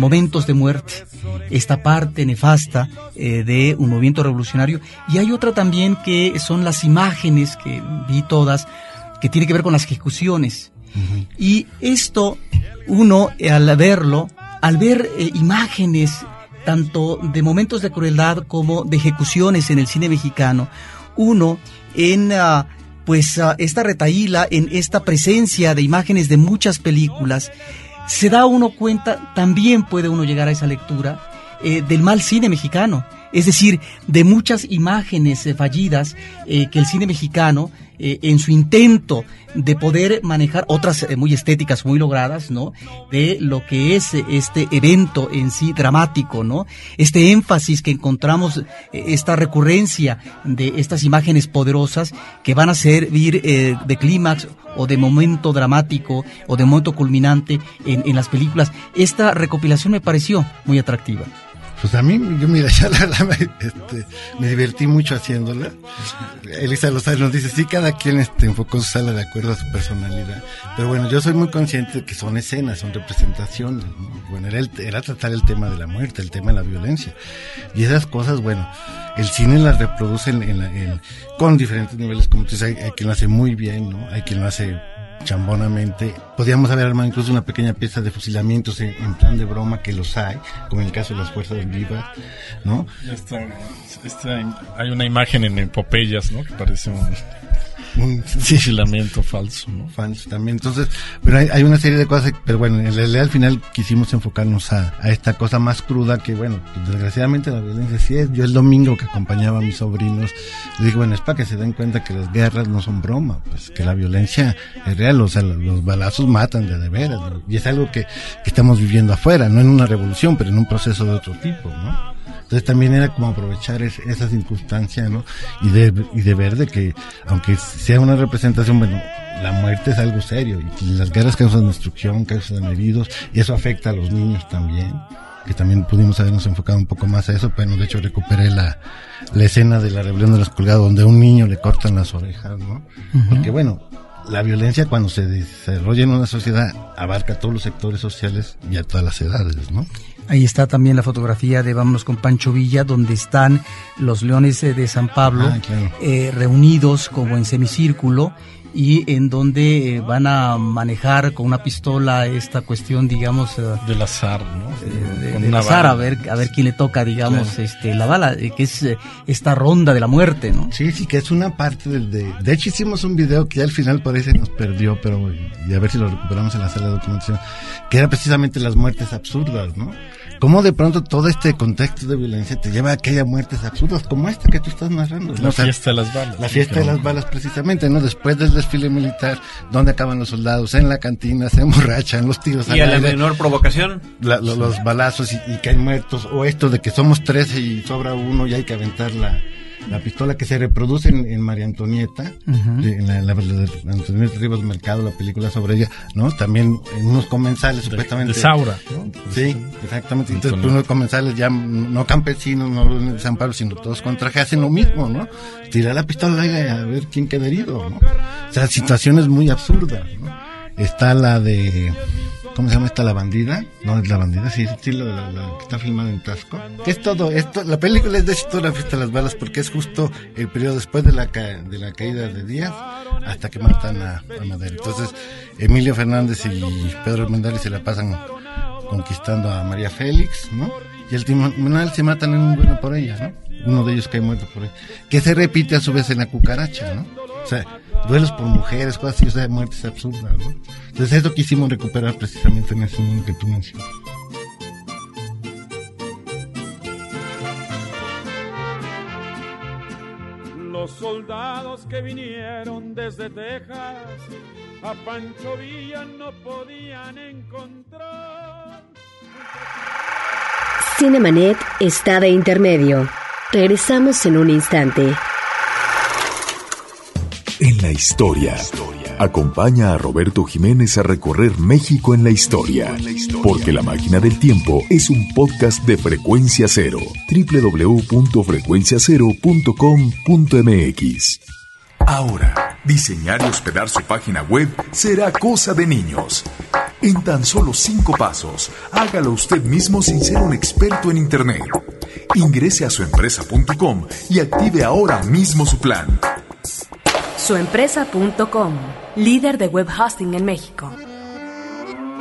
momentos de muerte, esta parte nefasta eh, de un movimiento revolucionario. Y hay otra también que son las imágenes que vi todas, que tiene que ver con las ejecuciones. Y esto, uno al verlo, al ver eh, imágenes tanto de momentos de crueldad como de ejecuciones en el cine mexicano, uno en ah, pues ah, esta retaíla, en esta presencia de imágenes de muchas películas, se da uno cuenta, también puede uno llegar a esa lectura eh, del mal cine mexicano, es decir, de muchas imágenes eh, fallidas eh, que el cine mexicano, eh, en su intento de poder manejar otras muy estéticas, muy logradas, ¿no? De lo que es este evento en sí dramático, ¿no? Este énfasis que encontramos, esta recurrencia de estas imágenes poderosas que van a servir de clímax o de momento dramático o de momento culminante en las películas. Esta recopilación me pareció muy atractiva. Pues a mí, yo mira, ya la, este, me divertí mucho haciéndola. Elisa Lozano nos dice, sí, cada quien este, enfocó su sala de acuerdo a su personalidad. Pero bueno, yo soy muy consciente de que son escenas, son representaciones. ¿no? Bueno, era, el- era tratar el tema de la muerte, el tema de la violencia. Y esas cosas, bueno, el cine las reproduce en, en con diferentes niveles, como tú dices, hay quien lo hace muy bien, ¿no? Hay quien lo hace chambonamente. Podríamos haber armado incluso una pequeña pieza de fusilamientos en, plan de broma, que los hay, como en el caso de las fuerzas vivas, ¿no? Ya está, está- hay una imagen en Epopeyas, ¿no? Que parece un Un, sí, fusilamiento falso, ¿no? fans también. Entonces, pero hay, hay una serie de cosas, pero bueno, en realidad al final quisimos enfocarnos a, a esta cosa más cruda que, bueno, pues, desgraciadamente la violencia sí es. Yo el domingo que acompañaba a mis sobrinos, les digo, bueno, es para que se den cuenta que las guerras no son broma, pues que la violencia es real, o sea, los, los balazos matan de de veras, ¿no? y es algo que, que estamos viviendo afuera, no en una revolución, pero en un proceso de otro tipo, ¿no? Entonces también era como aprovechar es- esa circunstancia, ¿no? Y de, y de ver de que, aunque sea una representación, bueno, la muerte es algo serio y las guerras causan destrucción, causan heridos y eso afecta a los niños también. Que también pudimos habernos enfocado un poco más a eso, pero de hecho recuperé la, la escena de la rebelión de los colgados donde a un niño le cortan las orejas, ¿no? Porque bueno, la violencia cuando se desarrolla en una sociedad abarca a todos los sectores sociales y a todas las edades, ¿no? Ahí está también la fotografía de Vámonos con Pancho Villa, donde están los leones eh, de San Pablo Ah, claro. eh, reunidos como en semicírculo y en donde eh, van a manejar con una pistola esta cuestión, digamos, eh, Del azar, ¿no? de, Con de una azar, bala. a ver, a ver quién le toca, digamos, este, la bala, que es esta ronda de la muerte, ¿no? Sí, sí, que es una parte del de... De hecho hicimos un video que al final parece nos perdió, pero y a ver si lo recuperamos en la sala de documentación, que era precisamente las muertes absurdas, ¿no? Cómo de pronto todo este contexto de violencia te lleva a que haya muertes absurdas como esta que tú estás narrando. ¿no? La O sea, fiesta de las balas. La fiesta de las balas precisamente, ¿no? Después del desfile militar, ¿dónde acaban los soldados? En la cantina, se emborrachan, los tiros Y a la aire, menor provocación, la- lo- los balazos y, y caen muertos, o esto de que somos 13 y sobra uno y hay que aventar la, la pistola que se reproduce en, en María Antonieta, en la, la- la- la Antonieta Rivas Mercado, la película sobre ella, ¿no? También en unos comensales De, supuestamente. de Saura, ¿no? Sí, exactamente. Entonces, Antonieta. unos comensales ya no campesinos, no de San Pablo, sino todos con traje, hacen lo mismo, ¿no? Tirar la pistola al aire a ver quién queda herido, ¿no? O sea, situaciones muy absurdas, ¿no? Está la de, ¿cómo se llama esta? La bandida. No es la bandida, sí, sí, la, la- la que está filmada en Tasco. Que es todo, esto, la película es de hecho toda la fiesta de las balas porque es justo el periodo después de la, ca- de la caída de Díaz hasta que matan a, a Madero. Entonces, Emilio Fernández y Pedro Armendáriz se la pasan conquistando a María Félix, ¿no? Y al tribunal se matan en un duelo por ella, ¿no? uno de ellos cae muerto por ahí, que se repite a su vez en la cucaracha, ¿no? O sea, duelos por mujeres, cosas así, o sea, muertes absurdas, ¿no? Entonces eso quisimos recuperar precisamente en ese mundo que tú mencionas. Los soldados que vinieron desde Texas a Pancho Villa no podían encontrar. Cinemanet está de intermedio. Regresamos en un instante. En la historia. Acompaña a Roberto Jiménez a recorrer México en la historia. Porque La Máquina del Tiempo es un podcast de frecuencia cero. www.frecuenciacero.com.mx. Ahora, diseñar y hospedar su página web será cosa de niños. En tan solo cinco pasos, hágalo usted mismo sin ser un experto en Internet. Ingrese a suempresa.com y active ahora mismo su plan. Suempresa.com, líder de web hosting en México.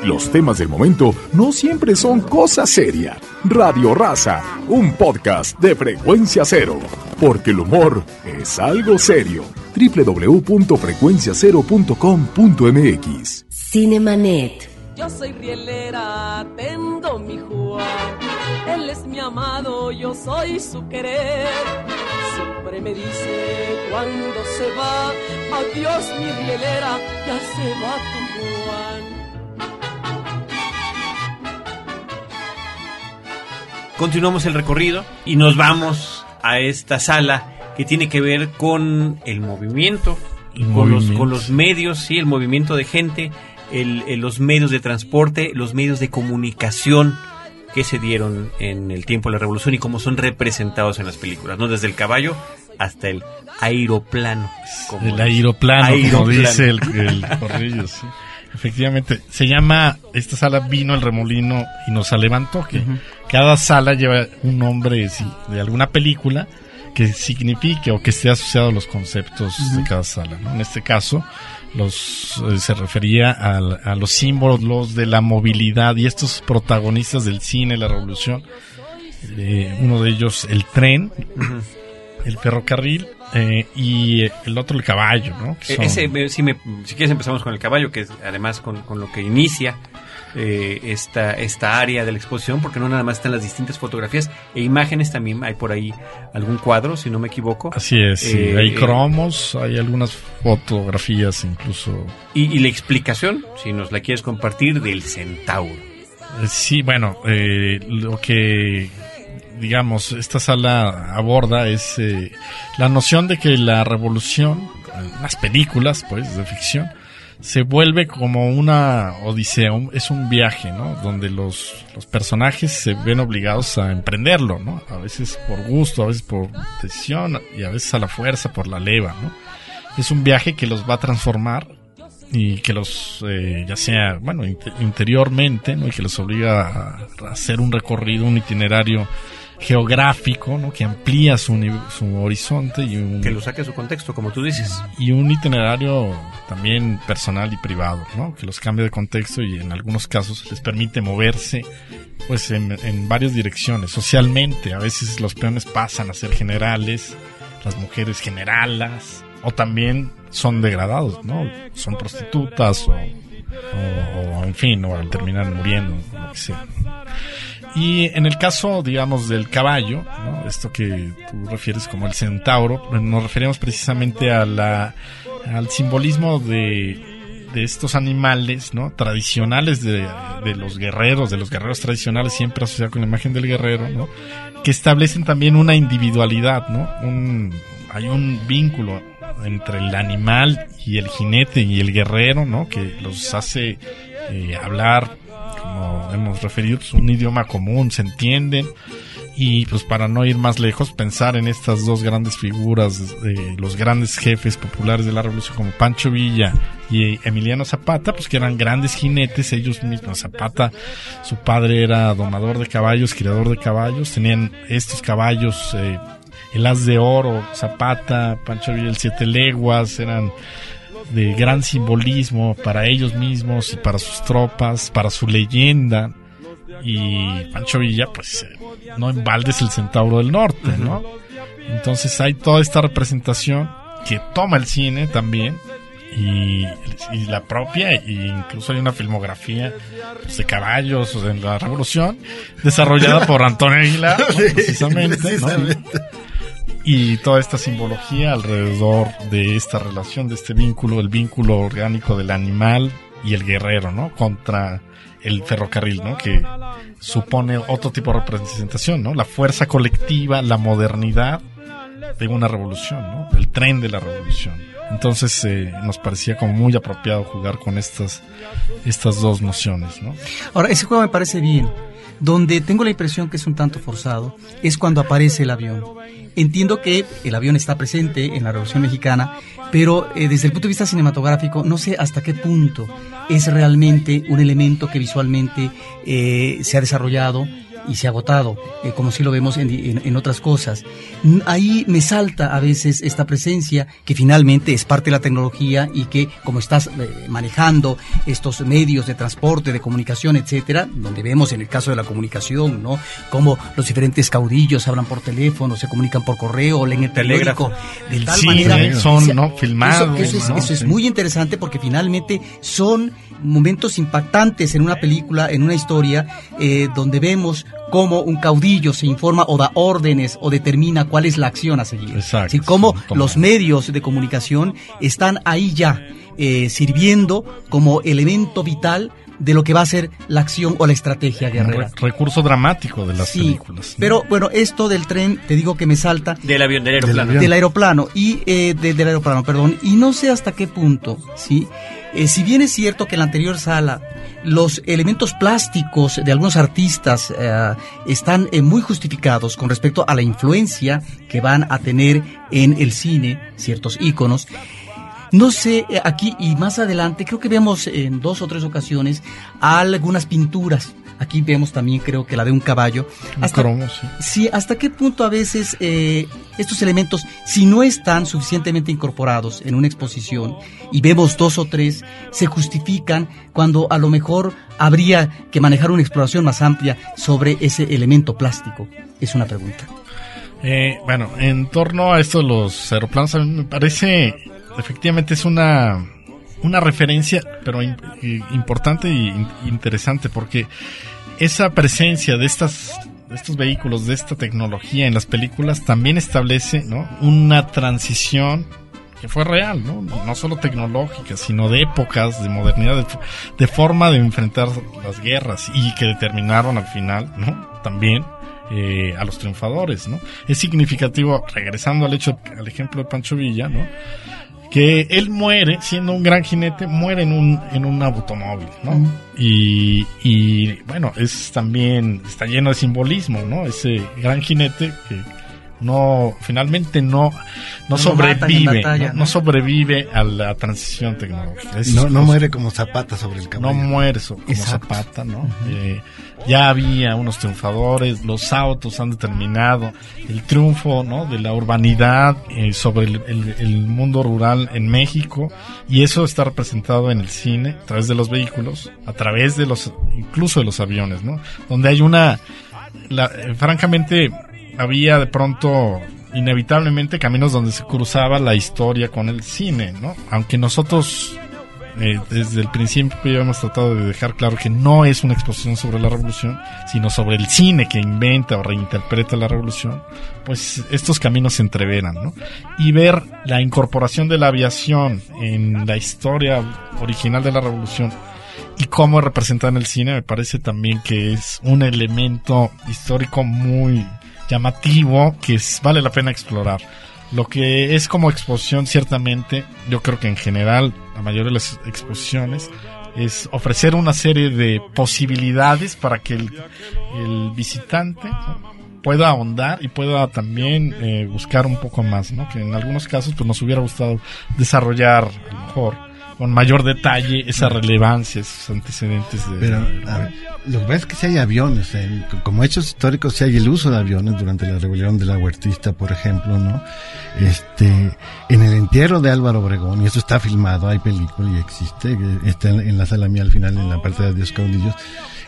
Los temas del momento no siempre son cosa seria. Radio Raza, un podcast de frecuencia cero. Porque el humor es algo serio. www.frecuenciacero.com.mx Cinemanet. Yo soy rielera, atendo mi Juan. Él es mi amado, yo soy su querer. Siempre me dice cuando se va, adiós mi rielera, ya se va tu Juan. Continuamos el recorrido y nos vamos a esta sala que tiene que ver con el movimiento, El con, los, con los medios, sí, el movimiento de gente, el- el- los medios de transporte, los medios de comunicación que se dieron en el tiempo de la revolución y cómo son representados en las películas, ¿no? Desde el caballo hasta el aeroplano. como El aeroplano, como dice el, el corrillo, sí. Efectivamente, se llama, esta sala vino el remolino y nos levantó, que cada sala lleva un nombre sí, de alguna película que signifique o que esté asociado a los conceptos de cada sala. ¿no? En este caso, los eh, se refería al- a, los símbolos de la movilidad y estos protagonistas del cine, la revolución. Eh, uno de ellos, el tren, el ferrocarril eh, y el otro, el caballo, ¿no? E- son- Ese, me- si, me- si quieres empezamos con el caballo, que es además con, con lo que inicia eh, esta, esta área de la exposición, porque no nada más están las distintas fotografías e imágenes, también hay por ahí algún cuadro, si no me equivoco. Así es, sí. Eh, hay eh, cromos, hay algunas fotografías incluso. Y, y la explicación, si nos la quieres compartir, del centauro. Eh, Sí, bueno, eh, lo que digamos esta sala aborda es eh, la noción de que la revolución, las películas pues de ficción, se vuelve como una odisea, es un viaje, ¿no? Donde los, los personajes se ven obligados a emprenderlo, ¿no? A veces por gusto, a veces por decisión y a veces a la fuerza, por la leva, ¿no? Es un viaje que los va a transformar y que los, eh, ya sea, bueno, inte- interiormente, ¿no? Y que los obliga a hacer un recorrido, un itinerario geográfico, ¿no? Que amplía su, su horizonte y un, Que lo saque su contexto, como tú dices. y un itinerario también personal y privado, ¿no? Que los cambia de contexto y en algunos casos les permite moverse pues en, en varias direcciones. Socialmente, a veces los peones pasan a ser generales, las mujeres generalas, o también son degradados, ¿no? Son prostitutas o, o- o, en fin, o al terminar muriendo, lo que sea. Y en el caso, digamos, del caballo, ¿no? esto que tú refieres como el centauro, nos referimos precisamente a la, al simbolismo de, de estos animales ¿no? tradicionales de, de los guerreros, de los guerreros tradicionales, siempre asociado con la imagen del guerrero, ¿no? que establecen también una individualidad, ¿no? Un, hay un vínculo entre el animal y el jinete y el guerrero, ¿no? Que los hace eh, hablar, como hemos referido, pues, un idioma común, se entienden. Y pues para no ir más lejos, pensar en estas dos grandes figuras, de los grandes jefes populares de la revolución como Pancho Villa y Emiliano Zapata, pues que eran grandes jinetes ellos mismos. Zapata, su padre era domador de caballos, criador de caballos, tenían estos caballos, eh, el as de oro, Zapata, Pancho Villa, el siete leguas, eran de gran simbolismo para ellos mismos y para sus tropas, para su leyenda. Y Pancho Villa, pues, eh, no en balde es el centauro del norte, ¿no? Entonces hay toda esta representación que toma el cine también y, y la propia, e incluso hay una filmografía pues, de caballos en la revolución desarrollada por Antonio Aguilar, ¿no? precisamente. ¿no? Y toda esta simbología alrededor de esta relación, de este vínculo, el vínculo orgánico del animal y el guerrero, ¿no? Contra el ferrocarril, ¿no? Que supone otro tipo de representación, ¿no? La fuerza colectiva, la modernidad de una revolución, ¿no? El tren de la revolución. Entonces eh, nos parecía como muy apropiado jugar con estas, estas dos nociones, ¿no? Ahora, ese juego me parece bien. Donde tengo la impresión que es un tanto forzado es cuando aparece el avión. Entiendo que el avión está presente en la Revolución Mexicana, pero eh, desde el punto de vista cinematográfico no sé hasta qué punto es realmente un elemento que visualmente eh, se ha desarrollado y se ha agotado, eh, como si lo vemos en, en- en otras cosas. Ahí me salta a veces esta presencia que finalmente es parte de la tecnología y que como estás eh, manejando estos medios de transporte, de comunicación, etcétera, donde vemos en el caso de la comunicación, ¿no? Cómo los diferentes caudillos hablan por teléfono, se comunican por correo, leen el Telégrafo. de tal Sí, manera son, ¿no? filmados, Eso, es, ¿no? eso es muy interesante porque finalmente son momentos impactantes en una película, en una historia, eh, donde vemos cómo un caudillo se informa o da órdenes o determina cuál es la acción a seguir. Exacto, Sí, cómo los medios de comunicación están ahí ya, eh, sirviendo como elemento vital de lo que va a ser la acción o la estrategia guerrera. re- recurso dramático de las Sí, películas. ¿no? pero bueno, esto del tren, te digo que me salta Del avión, del aeroplano. avión. del aeroplano y eh, de- del aeroplano, perdón, y no sé hasta qué punto, sí. Eh, si bien es cierto que en la anterior sala los elementos plásticos de algunos artistas eh, están eh, muy justificados con respecto a la influencia que van a tener en el cine ciertos íconos. No sé, eh, aquí y más adelante, creo que vemos en dos o tres ocasiones algunas pinturas. Aquí vemos también, creo que la de un caballo. Hasta- cromo, sí. Sí, hasta qué punto a veces eh, estos elementos, si no están suficientemente incorporados en una exposición y vemos dos o tres, se justifican cuando a lo mejor habría que manejar una exploración más amplia sobre ese elemento plástico. Es una pregunta. Eh, bueno, en torno a esto de los aeroplanos, a mí me parece, efectivamente es una, una referencia, pero importante in- interesante, porque esa presencia de estas estos vehículos, de esta tecnología en las películas, también establece ¿no? una transición que fue real, ¿no? No solo tecnológica, sino de épocas, de modernidad, de forma de enfrentar las guerras y que determinaron al final, ¿no? También eh, a los triunfadores, ¿no? Es significativo, regresando al hecho, al ejemplo de Pancho Villa, ¿no? Que él muere, siendo un gran jinete, muere en un, en un automóvil, ¿no? y, y, bueno, es también, está lleno de simbolismo, ¿no? Ese gran jinete que no, finalmente no, no sobrevive, batalla, ¿no? ¿no? no sobrevive a la transición tecnológica. Es- No, no muere como zapata sobre el no caballo. muere so- como Exacto. Zapata, ¿no? Eh, ya había unos triunfadores, los autos han determinado el triunfo, ¿no? De la urbanidad eh, sobre el, el- el mundo rural en México y eso está representado en el cine a través de los vehículos, a través de los, incluso de los aviones, ¿no? Donde hay una, la- eh, francamente, había de pronto inevitablemente caminos donde se cruzaba la historia con el cine, ¿no? Aunque nosotros eh, desde el principio hemos tratado de dejar claro que no es una exposición sobre la revolución, sino sobre el cine que inventa o reinterpreta la revolución, pues estos caminos se entreveran, ¿no? Y ver la incorporación de la aviación en la historia original de la revolución y cómo es representada en el cine me parece también que es un elemento histórico muy llamativo que vale la pena explorar. Lo que es como exposición, ciertamente, yo creo que en general, la mayoría de las exposiciones, es ofrecer una serie de posibilidades para que el, visitante pueda ahondar y pueda también eh, buscar un poco más, ¿no? Que en algunos casos pues nos hubiera gustado desarrollar a lo mejor con mayor detalle esa relevancia, esos antecedentes de... Pero a ver, lo que pasa es que si hay aviones, eh, como hechos históricos, si hay el uso de aviones durante la rebelión de la huertista, por ejemplo, ¿no? Este, en el entierro de Álvaro Obregón, y eso está filmado, hay película y existe, está en, en la sala mía al final, en la parte de Adiós Caudillos,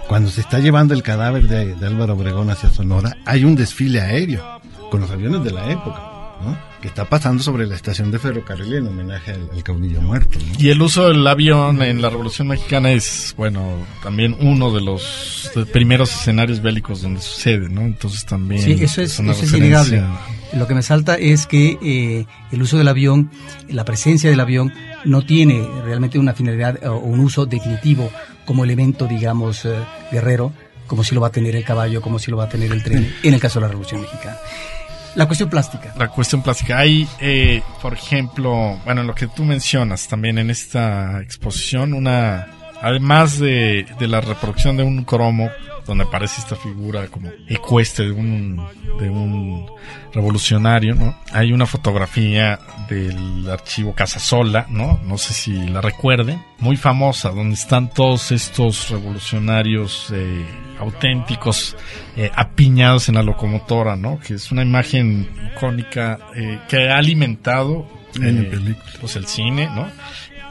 cuando se está llevando el cadáver de, de Álvaro Obregón hacia Sonora, hay un desfile aéreo con los aviones de la época. ¿no? Que está pasando sobre la estación de ferrocarril en homenaje al, al caudillo muerto. ¿no? Y el uso del avión en la Revolución Mexicana es, bueno, también uno de los primeros escenarios bélicos donde sucede, ¿no? Entonces también Sí, eso es, una eso es innegable. Lo que me salta es que eh, el uso del avión, la presencia del avión, no tiene realmente una finalidad o un uso definitivo como elemento, digamos, eh, guerrero, como si lo va a tener el caballo, como si lo va a tener el tren, en el caso de la Revolución Mexicana. La cuestión plástica. La cuestión plástica. Hay, eh, por ejemplo, bueno, lo que tú mencionas también en esta exposición, una, además de, de la reproducción de un cromo, donde aparece esta figura como ecuestre de un, de un revolucionario, ¿no? Hay una fotografía del archivo Casasola, ¿no? No sé si la recuerden, muy famosa, donde están todos estos revolucionarios eh, auténticos eh, apiñados en la locomotora, ¿no? Que es una imagen icónica eh, que ha alimentado En eh, pues el cine, ¿no?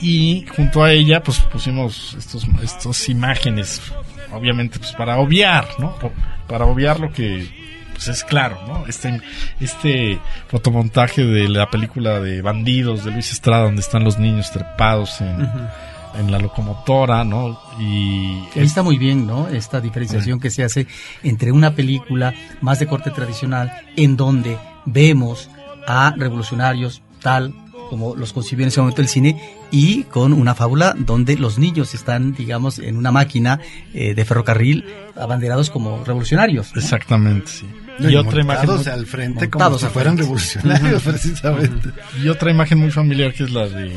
Y junto a ella, pues pusimos estos, estos imágenes, obviamente, pues para obviar, ¿no? Para obviar lo que, pues es claro, ¿no? Este, este fotomontaje de la película de Bandidos de Luis Estrada, donde están los niños trepados en, en la locomotora, ¿no? Y Ahí está muy bien, ¿no? Esta diferenciación que se hace entre una película más de corte tradicional, en donde vemos a revolucionarios tal como los concibió en ese momento el cine, y con una fábula donde los niños están, digamos, en una máquina eh, de ferrocarril abanderados como revolucionarios. ¿no? Exactamente, sí. Y otra imagen muy- al frente como si fueran frente. revolucionarios, precisamente. Y otra imagen muy familiar que es la de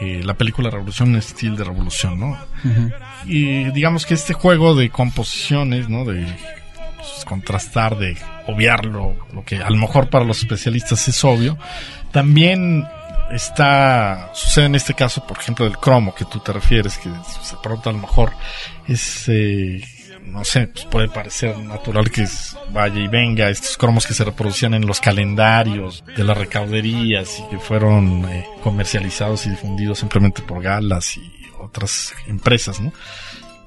eh, la película Revolución, estilo de revolución, ¿no? Y digamos que este juego de composiciones, ¿no? De pues, contrastar, de obviar lo, lo que a lo mejor para los especialistas es obvio, también está, sucede en este caso, por ejemplo, del cromo que tú te refieres, que de pronto a lo mejor es, eh, no sé, pues puede parecer natural que vaya y venga, estos cromos que se reproducían en los calendarios de las recauderías y que fueron eh, comercializados y difundidos simplemente por galas y otras empresas, ¿no?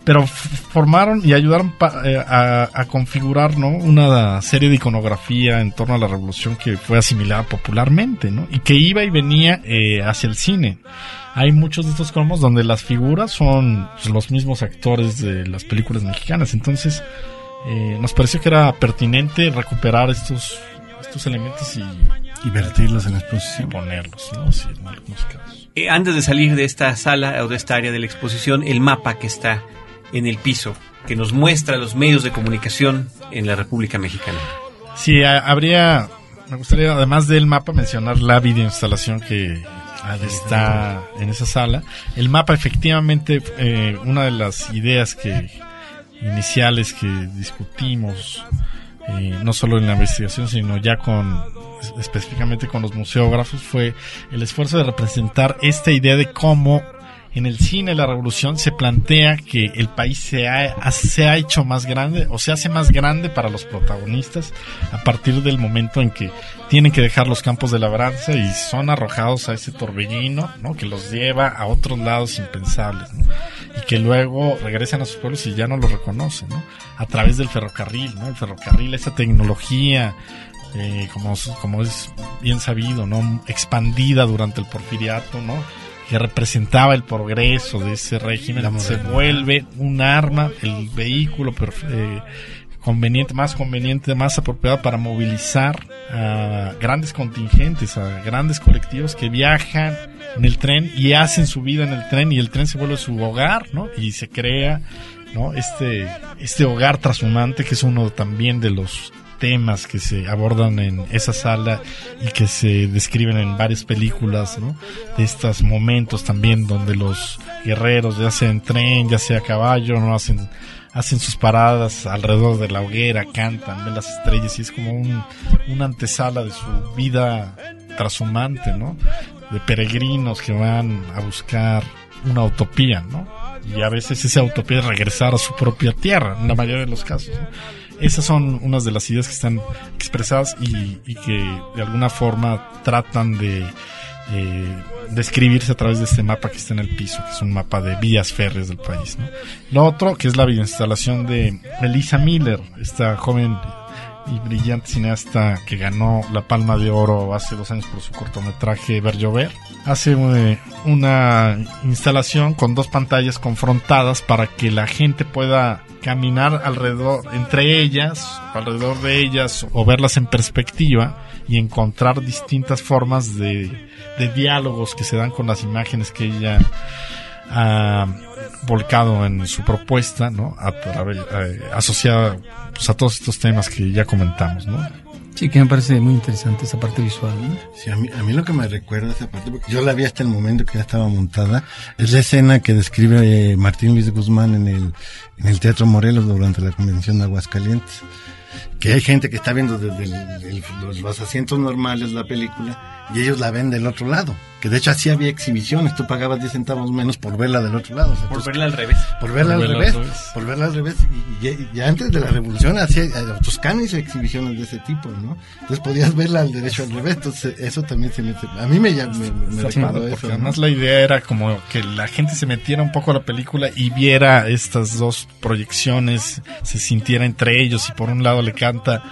Pero f- formaron y ayudaron pa- eh, a, a configurar ¿no? una serie de iconografía en torno a la revolución que fue asimilada popularmente ¿no? y que iba y venía eh, hacia el cine. Hay muchos de estos cromos donde las figuras son pues, los mismos actores de las películas mexicanas. Entonces, eh, nos pareció que era pertinente recuperar estos, estos elementos y, Y vertirlos en la y exposición. ponerlos, ¿no? Sí, en algunos casos. Eh, antes de salir de esta sala o de esta área de la exposición, el mapa que está en el piso, que nos muestra los medios de comunicación en la República Mexicana. Sí, ha- habría, me gustaría además del mapa mencionar la videoinstalación que está en esa sala. El mapa efectivamente, eh, una de las ideas que iniciales que discutimos, eh, no solo en la investigación, sino ya con específicamente con los museógrafos, fue el esfuerzo de representar esta idea de cómo en el cine la revolución se plantea que el país se ha, se ha hecho más grande o se hace más grande para los protagonistas a partir del momento en que tienen que dejar los campos de labranza y son arrojados a ese torbellino ¿no? que los lleva a otros lados impensables y que luego regresan a sus pueblos y ya no los reconocen ¿no? a través del ferrocarril ¿no? el ferrocarril esa tecnología eh, como, como es bien sabido, ¿no? expandida durante el porfiriato, ¿no? Que representaba el progreso de ese régimen, se vuelve un arma, el vehículo eh, conveniente, más conveniente, más apropiado para movilizar a grandes contingentes, a grandes colectivos que viajan en el tren y hacen su vida en el tren y el tren se vuelve su hogar, ¿no? Y se crea, ¿no? Este, este hogar trashumante que es uno también de los temas que se abordan en esa sala y que se describen en varias películas, ¿no? De estos momentos también donde los guerreros, ya sea en tren, ya sea a caballo, no hacen hacen sus paradas alrededor de la hoguera, cantan, ven las estrellas y es como un, una antesala de su vida trashumante, ¿no? De peregrinos que van a buscar una utopía, ¿no? Y a veces esa utopía es regresar a su propia tierra, en la mayoría de los casos, ¿no? Esas son unas de las ideas que están expresadas y, que de alguna forma tratan de eh, describirse a través de este mapa que está en el piso, que es un mapa de vías férreas del país. ¿no? Lo otro, que es la videoinstalación de Elisa Miller, esta joven y brillante cineasta que ganó la Palma de Oro hace dos años por su cortometraje Ver Llover. Hace eh, una instalación con dos pantallas confrontadas para que la gente pueda caminar alrededor, entre ellas, alrededor de ellas, o verlas en perspectiva y encontrar distintas formas de, de diálogos que se dan con las imágenes que ella ha volcado en su propuesta, ¿no? A través, eh, asociada pues, a todos estos temas que ya comentamos, ¿no? Sí, que me parece muy interesante esa parte visual. ¿no? Sí, a mí, a mí lo que me recuerda esa parte, porque yo la vi hasta el momento que ya estaba montada, es la escena que describe eh, Martín Luis Guzmán en el, en el Teatro Morelos durante la convención de Aguascalientes. Que hay gente que está viendo desde el- el- los, los asientos normales la película y ellos la ven del otro lado. Que de hecho así había exhibiciones, tú pagabas 10 centavos menos por verla del otro lado. O sea, Por verla al revés. por verla Por al verla revés, al revés. por verla al revés. Y, y- y antes de la revolución hacía eh, Toscana hizo exhibiciones de ese tipo, ¿no? Entonces podías verla al derecho al revés. Entonces eso también se me... A mí me, me, me padre, eso. porque ¿no? además la idea era como que la gente se metiera un poco a la película y viera estas dos proyecciones, se sintiera entre ellos y por un lado le canta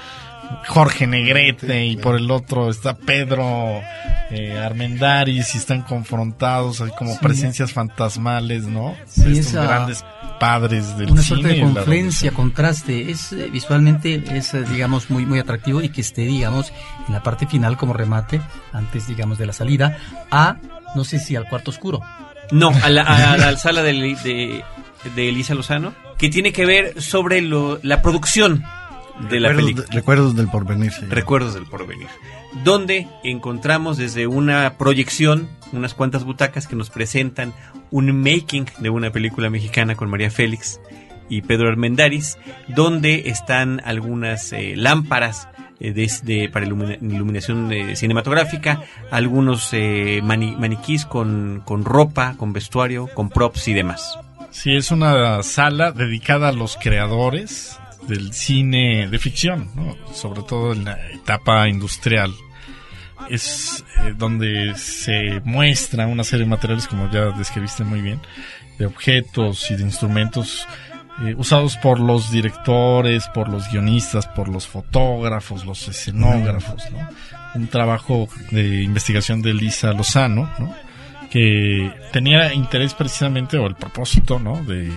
Jorge Negrete y por el otro está Pedro eh, Armendáriz y están confrontados, hay como presencias fantasmales, ¿no? Sí, estos esa- grandes padres del Una cine. suerte de confluencia, contraste. Es eh, visualmente es eh, digamos muy muy atractivo y que esté digamos en la parte final como remate antes digamos de la salida a no sé si al cuarto oscuro. No, a la, a la sala de, de, de Elisa Lozano, que tiene que ver sobre lo, la producción de la recuerdos, película. de- recuerdos del porvenir. Recuerdos del porvenir. Donde encontramos desde una proyección, unas cuantas butacas que nos presentan un making de una película mexicana con María Félix y Pedro Armendáriz, donde están algunas eh, lámparas eh, de, de- para ilumina- iluminación eh, cinematográfica, algunos eh, mani- maniquís con, con ropa, con vestuario, con props y demás. Sí, es una sala dedicada a los creadores del cine de ficción, sobre todo en la etapa industrial. Es eh, donde se muestra una serie de materiales, como ya describiste muy bien, de objetos y de instrumentos eh, usados por los directores, por los guionistas, por los fotógrafos, los escenógrafos. Un trabajo de investigación de Lisa Lozano, ¿no? que tenía interés precisamente o el propósito, ¿no? De,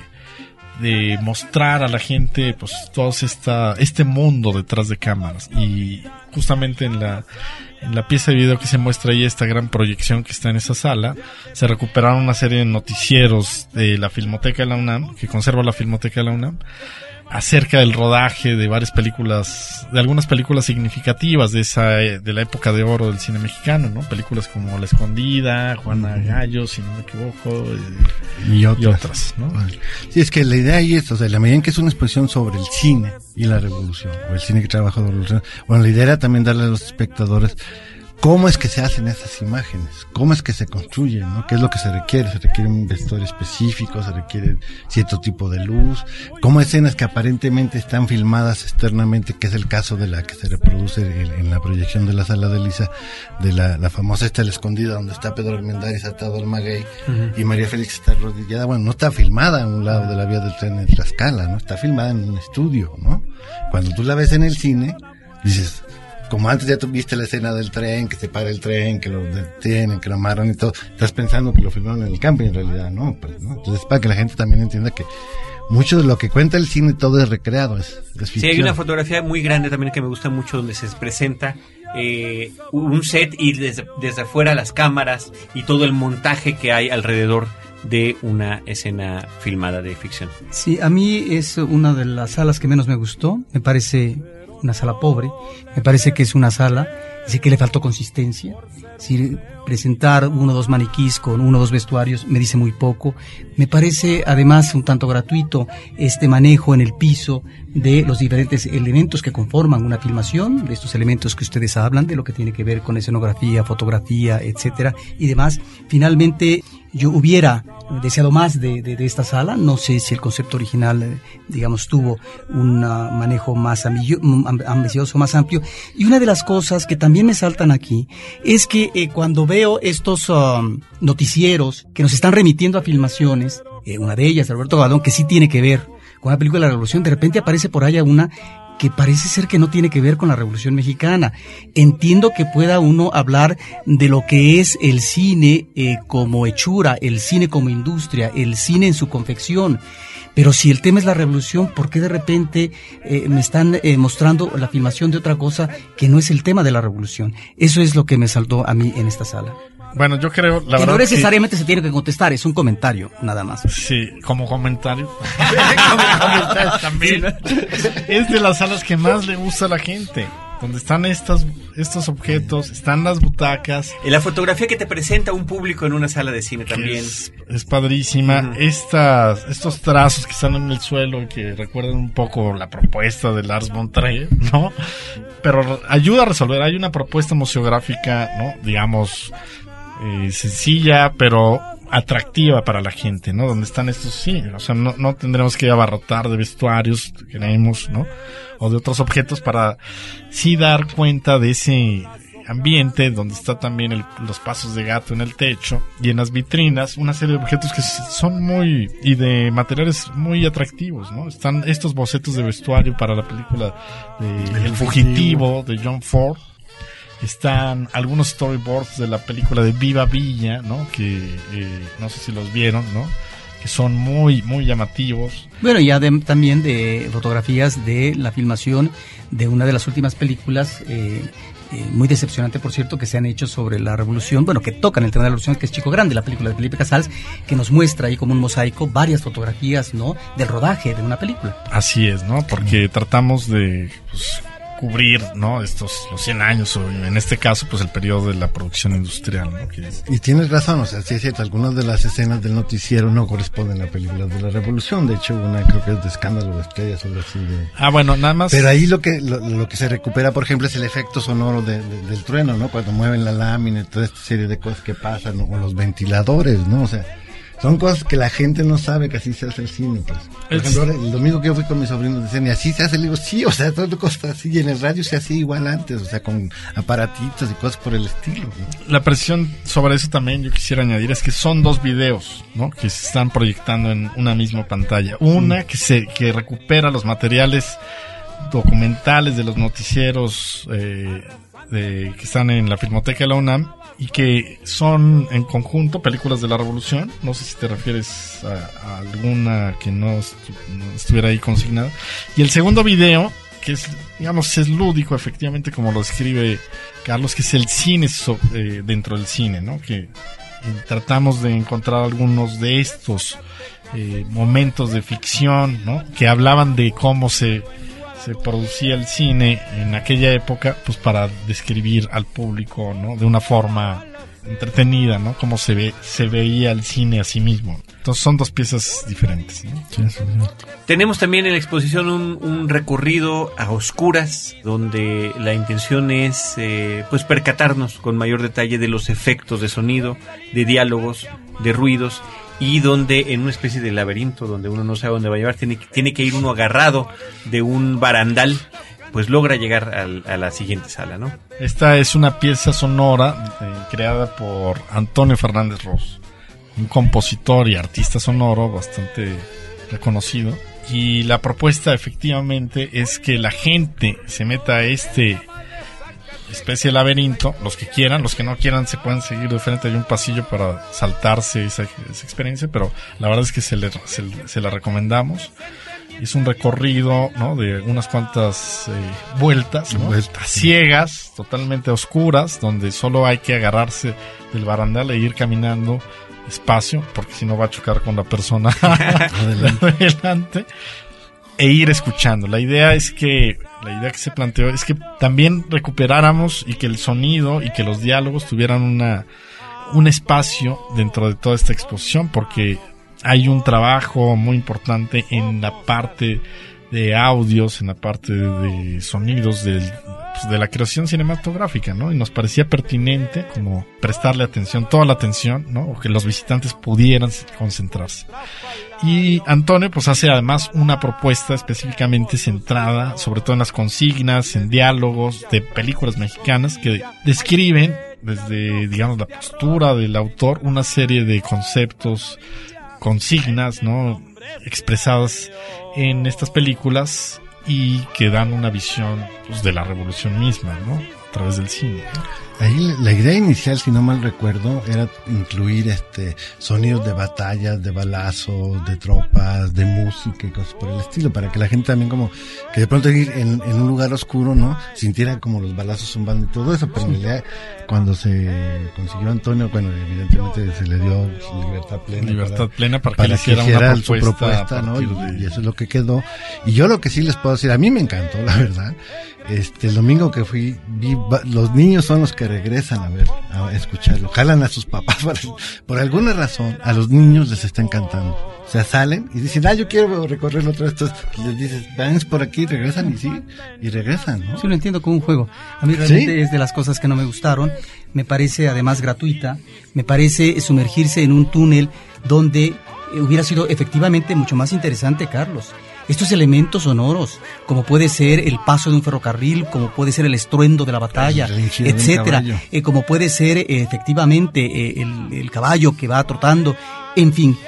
de mostrar a la gente, pues, todo esta, este mundo detrás de cámaras. Y justamente en la en la pieza de video que se muestra ahí esta gran proyección que está en esa sala se recuperaron una serie de noticieros de la Filmoteca de la UNAM que conserva la Filmoteca de la UNAM acerca del rodaje de varias películas, de algunas películas significativas de esa, de la época de oro del cine mexicano, ¿no? Películas como La Escondida, Juana Gallo, si no me equivoco, Y otras. y otras, ¿no? Sí, es que la idea ahí es, o sea, la medida en que es una exposición sobre el cine y la revolución, o el cine que trabaja la revolución, bueno, la idea era también darle a los espectadores cómo es que se hacen esas imágenes, cómo es que se construyen, ¿no? ¿Qué es lo que se requiere? Se requiere un vestuario específico, se requiere cierto tipo de luz, como escenas que aparentemente están filmadas externamente, que es el caso de la que se reproduce en, en la proyección de la sala de Lisa, de la, la famosa esta La Escondida, donde está Pedro Armendáriz atado al maguey y María Félix está arrodillada, bueno, no está filmada a un lado de la vía del tren en Tlaxcala, ¿no? Está filmada en un estudio, ¿no? Cuando tú la ves en el cine, dices, como antes ya tuviste la escena del tren, que se para el tren, que lo detienen, que lo amarran y todo, estás pensando que lo filmaron en el campo y en realidad no, pues, ¿no? Entonces para que la gente también entienda que mucho de lo que cuenta el cine todo es recreado, es, es Sí, hay una fotografía muy grande también que me gusta mucho donde se presenta eh, un set y desde, desde afuera las cámaras y todo el montaje que hay alrededor de una escena filmada de ficción. Sí, a mí es una de las salas que menos me gustó. Me parece una sala pobre. Me parece que es una sala, sí que le faltó consistencia. Si presentar uno o dos maniquís con uno o dos vestuarios me dice muy poco. Me parece además un tanto gratuito este manejo en el piso de los diferentes elementos que conforman una filmación, de estos elementos que ustedes hablan, de lo que tiene que ver con escenografía, fotografía, etcétera, y demás. Finalmente, yo hubiera deseado más de, de, de esta sala. No sé si el concepto original, eh, digamos, tuvo un ah, manejo más am- ambicioso, más amplio. Y una de las cosas que también me saltan aquí es que eh, cuando veo estos um, noticieros que nos están remitiendo a filmaciones, eh, una de ellas, de Roberto Gadón, que sí tiene que ver con la película de la Revolución, de repente aparece por allá una que parece ser que no tiene que ver con la Revolución Mexicana. Entiendo que pueda uno hablar de lo que es el cine eh, como hechura, el cine como industria, el cine en su confección. Pero si el tema es la revolución, ¿por qué de repente eh, me están eh, mostrando la filmación de otra cosa que no es el tema de la revolución? Eso es lo que me saltó a mí en esta sala. Bueno, yo creo, la que verdad. no necesariamente se tiene que contestar, es un comentario, nada más. Sí, como comentario. como comentario también. es de las salas que más le gusta a la gente. Donde están estas, estos objetos, están las butacas. Y la fotografía que te presenta un público en una sala de cine también. Es, es padrísima. Estas, estos trazos que están en el suelo y que recuerdan un poco la propuesta de Lars von Trier, ¿no? Pero ayuda a resolver. Hay una propuesta museográfica, ¿no? Digamos, eh, sencilla, pero atractiva para la gente, ¿no? Donde están estos, sí, o sea, no, no tendremos que abarrotar de vestuarios, queremos, ¿no? O de otros objetos para sí dar cuenta de ese ambiente donde está también el, los pasos de gato en el techo y en las vitrinas una serie de objetos que son muy y de materiales muy atractivos, ¿no? Están estos bocetos de vestuario para la película de El fugitivo de John Ford están algunos storyboards de la película de Viva Villa, ¿no? Que eh, no sé si los vieron, ¿no? Que son muy, muy llamativos. Bueno, ya de, también de fotografías de la filmación de una de las últimas películas, eh, eh, muy decepcionante, por cierto, que se han hecho sobre la revolución, bueno, que tocan el tema de la revolución, que es Chico Grande, la película de Felipe Casals, que nos muestra ahí como un mosaico varias fotografías, ¿no? Del rodaje de una película. Así es, ¿no? Porque tratamos de pues, cubrir, ¿no? Estos, los 100 años, o en este caso, pues el periodo de la producción industrial, ¿no? Que... Y tienes razón, o sea, sí es cierto, algunas de las escenas del noticiero no corresponden a películas de la revolución, de hecho, una creo que es de escándalo de estrellas o algo así de... Ah, bueno, nada más... Pero ahí lo que, lo, lo que se recupera, por ejemplo, es el efecto sonoro de, de, del trueno, ¿no? Cuando mueven la lámina y toda esta serie de cosas que pasan, o los ventiladores, ¿no? O sea, son cosas que la gente no sabe que así se hace el cine, pues. Por Es- ejemplo, el domingo que yo fui con mis sobrinos decían, y así se hace, le digo, sí, o sea, todo cosas así, y en el radio se hacía igual antes, o sea, con aparatitos y cosas por el estilo, ¿no? La presión sobre eso también yo quisiera añadir es que son dos videos, ¿no? Que se están proyectando en una misma pantalla. Una que se que recupera los materiales documentales de los noticieros eh, de- que están en la Filmoteca de la UNAM y que son en conjunto películas de la Revolución. No sé si te refieres a, alguna que no, estu- estuviera ahí consignada. Y el segundo video, que es, digamos, es lúdico, efectivamente, como lo escribe Carlos, que es el cine so- eh, dentro del cine, ¿no? Que eh, tratamos de encontrar algunos de estos eh, momentos de ficción, ¿no? Que hablaban de cómo se, se producía el cine en aquella época, pues para describir al público, ¿no? De una forma entretenida, ¿no? Cómo se ve, se veía el cine a sí mismo. Entonces son dos piezas diferentes, ¿no? Tenemos también en la exposición un, un recorrido a oscuras, donde la intención es eh, pues percatarnos con mayor detalle de los efectos de sonido, de diálogos, de ruidos, y donde en una especie de laberinto donde uno no sabe dónde va a llevar, tiene, tiene que ir uno agarrado de un barandal, pues logra llegar al- a la siguiente sala, ¿no? Esta es una pieza sonora eh, creada por Antonio Fernández Ross, un compositor y artista sonoro bastante reconocido. Y la propuesta efectivamente es que la gente se meta a este especie de laberinto, los que quieran, los que no quieran se pueden seguir de frente, hay un pasillo para saltarse esa, esa experiencia, pero la verdad es que se, le- se, se la recomendamos. Es un recorrido, ¿no? De unas cuantas eh, vueltas, ¿no? Vueltas, ciegas, totalmente oscuras, donde solo hay que agarrarse del barandal e ir caminando despacio, porque si no va a chocar con la persona adelante, e ir escuchando. La idea es que, la idea que se planteó es que también recuperáramos y que el sonido y que los diálogos tuvieran una, un espacio dentro de toda esta exposición, porque hay un trabajo muy importante en la parte de audios, en la parte de sonidos del, pues, de la creación cinematográfica, ¿no? Y nos parecía pertinente como prestarle atención, toda la atención, ¿no? O que los visitantes pudieran concentrarse. Y Antonio pues hace además una propuesta específicamente centrada sobre todo en las consignas, en diálogos de películas mexicanas que describen desde digamos la postura del autor una serie de conceptos, consignas, ¿no? expresadas en estas películas y que dan una visión pues, de la revolución misma, ¿no? A través del cine. Ahí la idea inicial, si no mal recuerdo, era incluir este sonidos de batallas, de balazos, de tropas, de música y cosas por el estilo, para que la gente también como que de pronto ir en, en un lugar oscuro, ¿no? Sintiera como los balazos zumbando y todo eso, pero en realidad cuando se consiguió Antonio, bueno, evidentemente se le dio libertad plena. Libertad plena para, que le hiciera una su propuesta, ¿no? Y, de- y eso es lo que quedó. Y yo lo que sí les puedo decir, a mí me encantó, la verdad. Este, el domingo que fui, vi, los niños son los que regresan a ver, a escucharlo. Jalan a sus papás. Por, por alguna razón, a los niños les está encantando. O sea, salen y dicen, ah, yo quiero recorrerlo otra vez. Entonces les dices, van por aquí, regresan y sí, y regresan, ¿no? Sí, lo entiendo como un juego. A mí realmente es de las cosas que no me gustaron. Me parece además gratuita. Me parece sumergirse en un túnel donde eh, hubiera sido efectivamente mucho más interesante, Carlos. Estos elementos sonoros, como puede ser el paso de un ferrocarril, como puede ser el estruendo de la batalla, El etcétera, eh, como puede ser eh, efectivamente eh, el, el caballo que va trotando, en fin.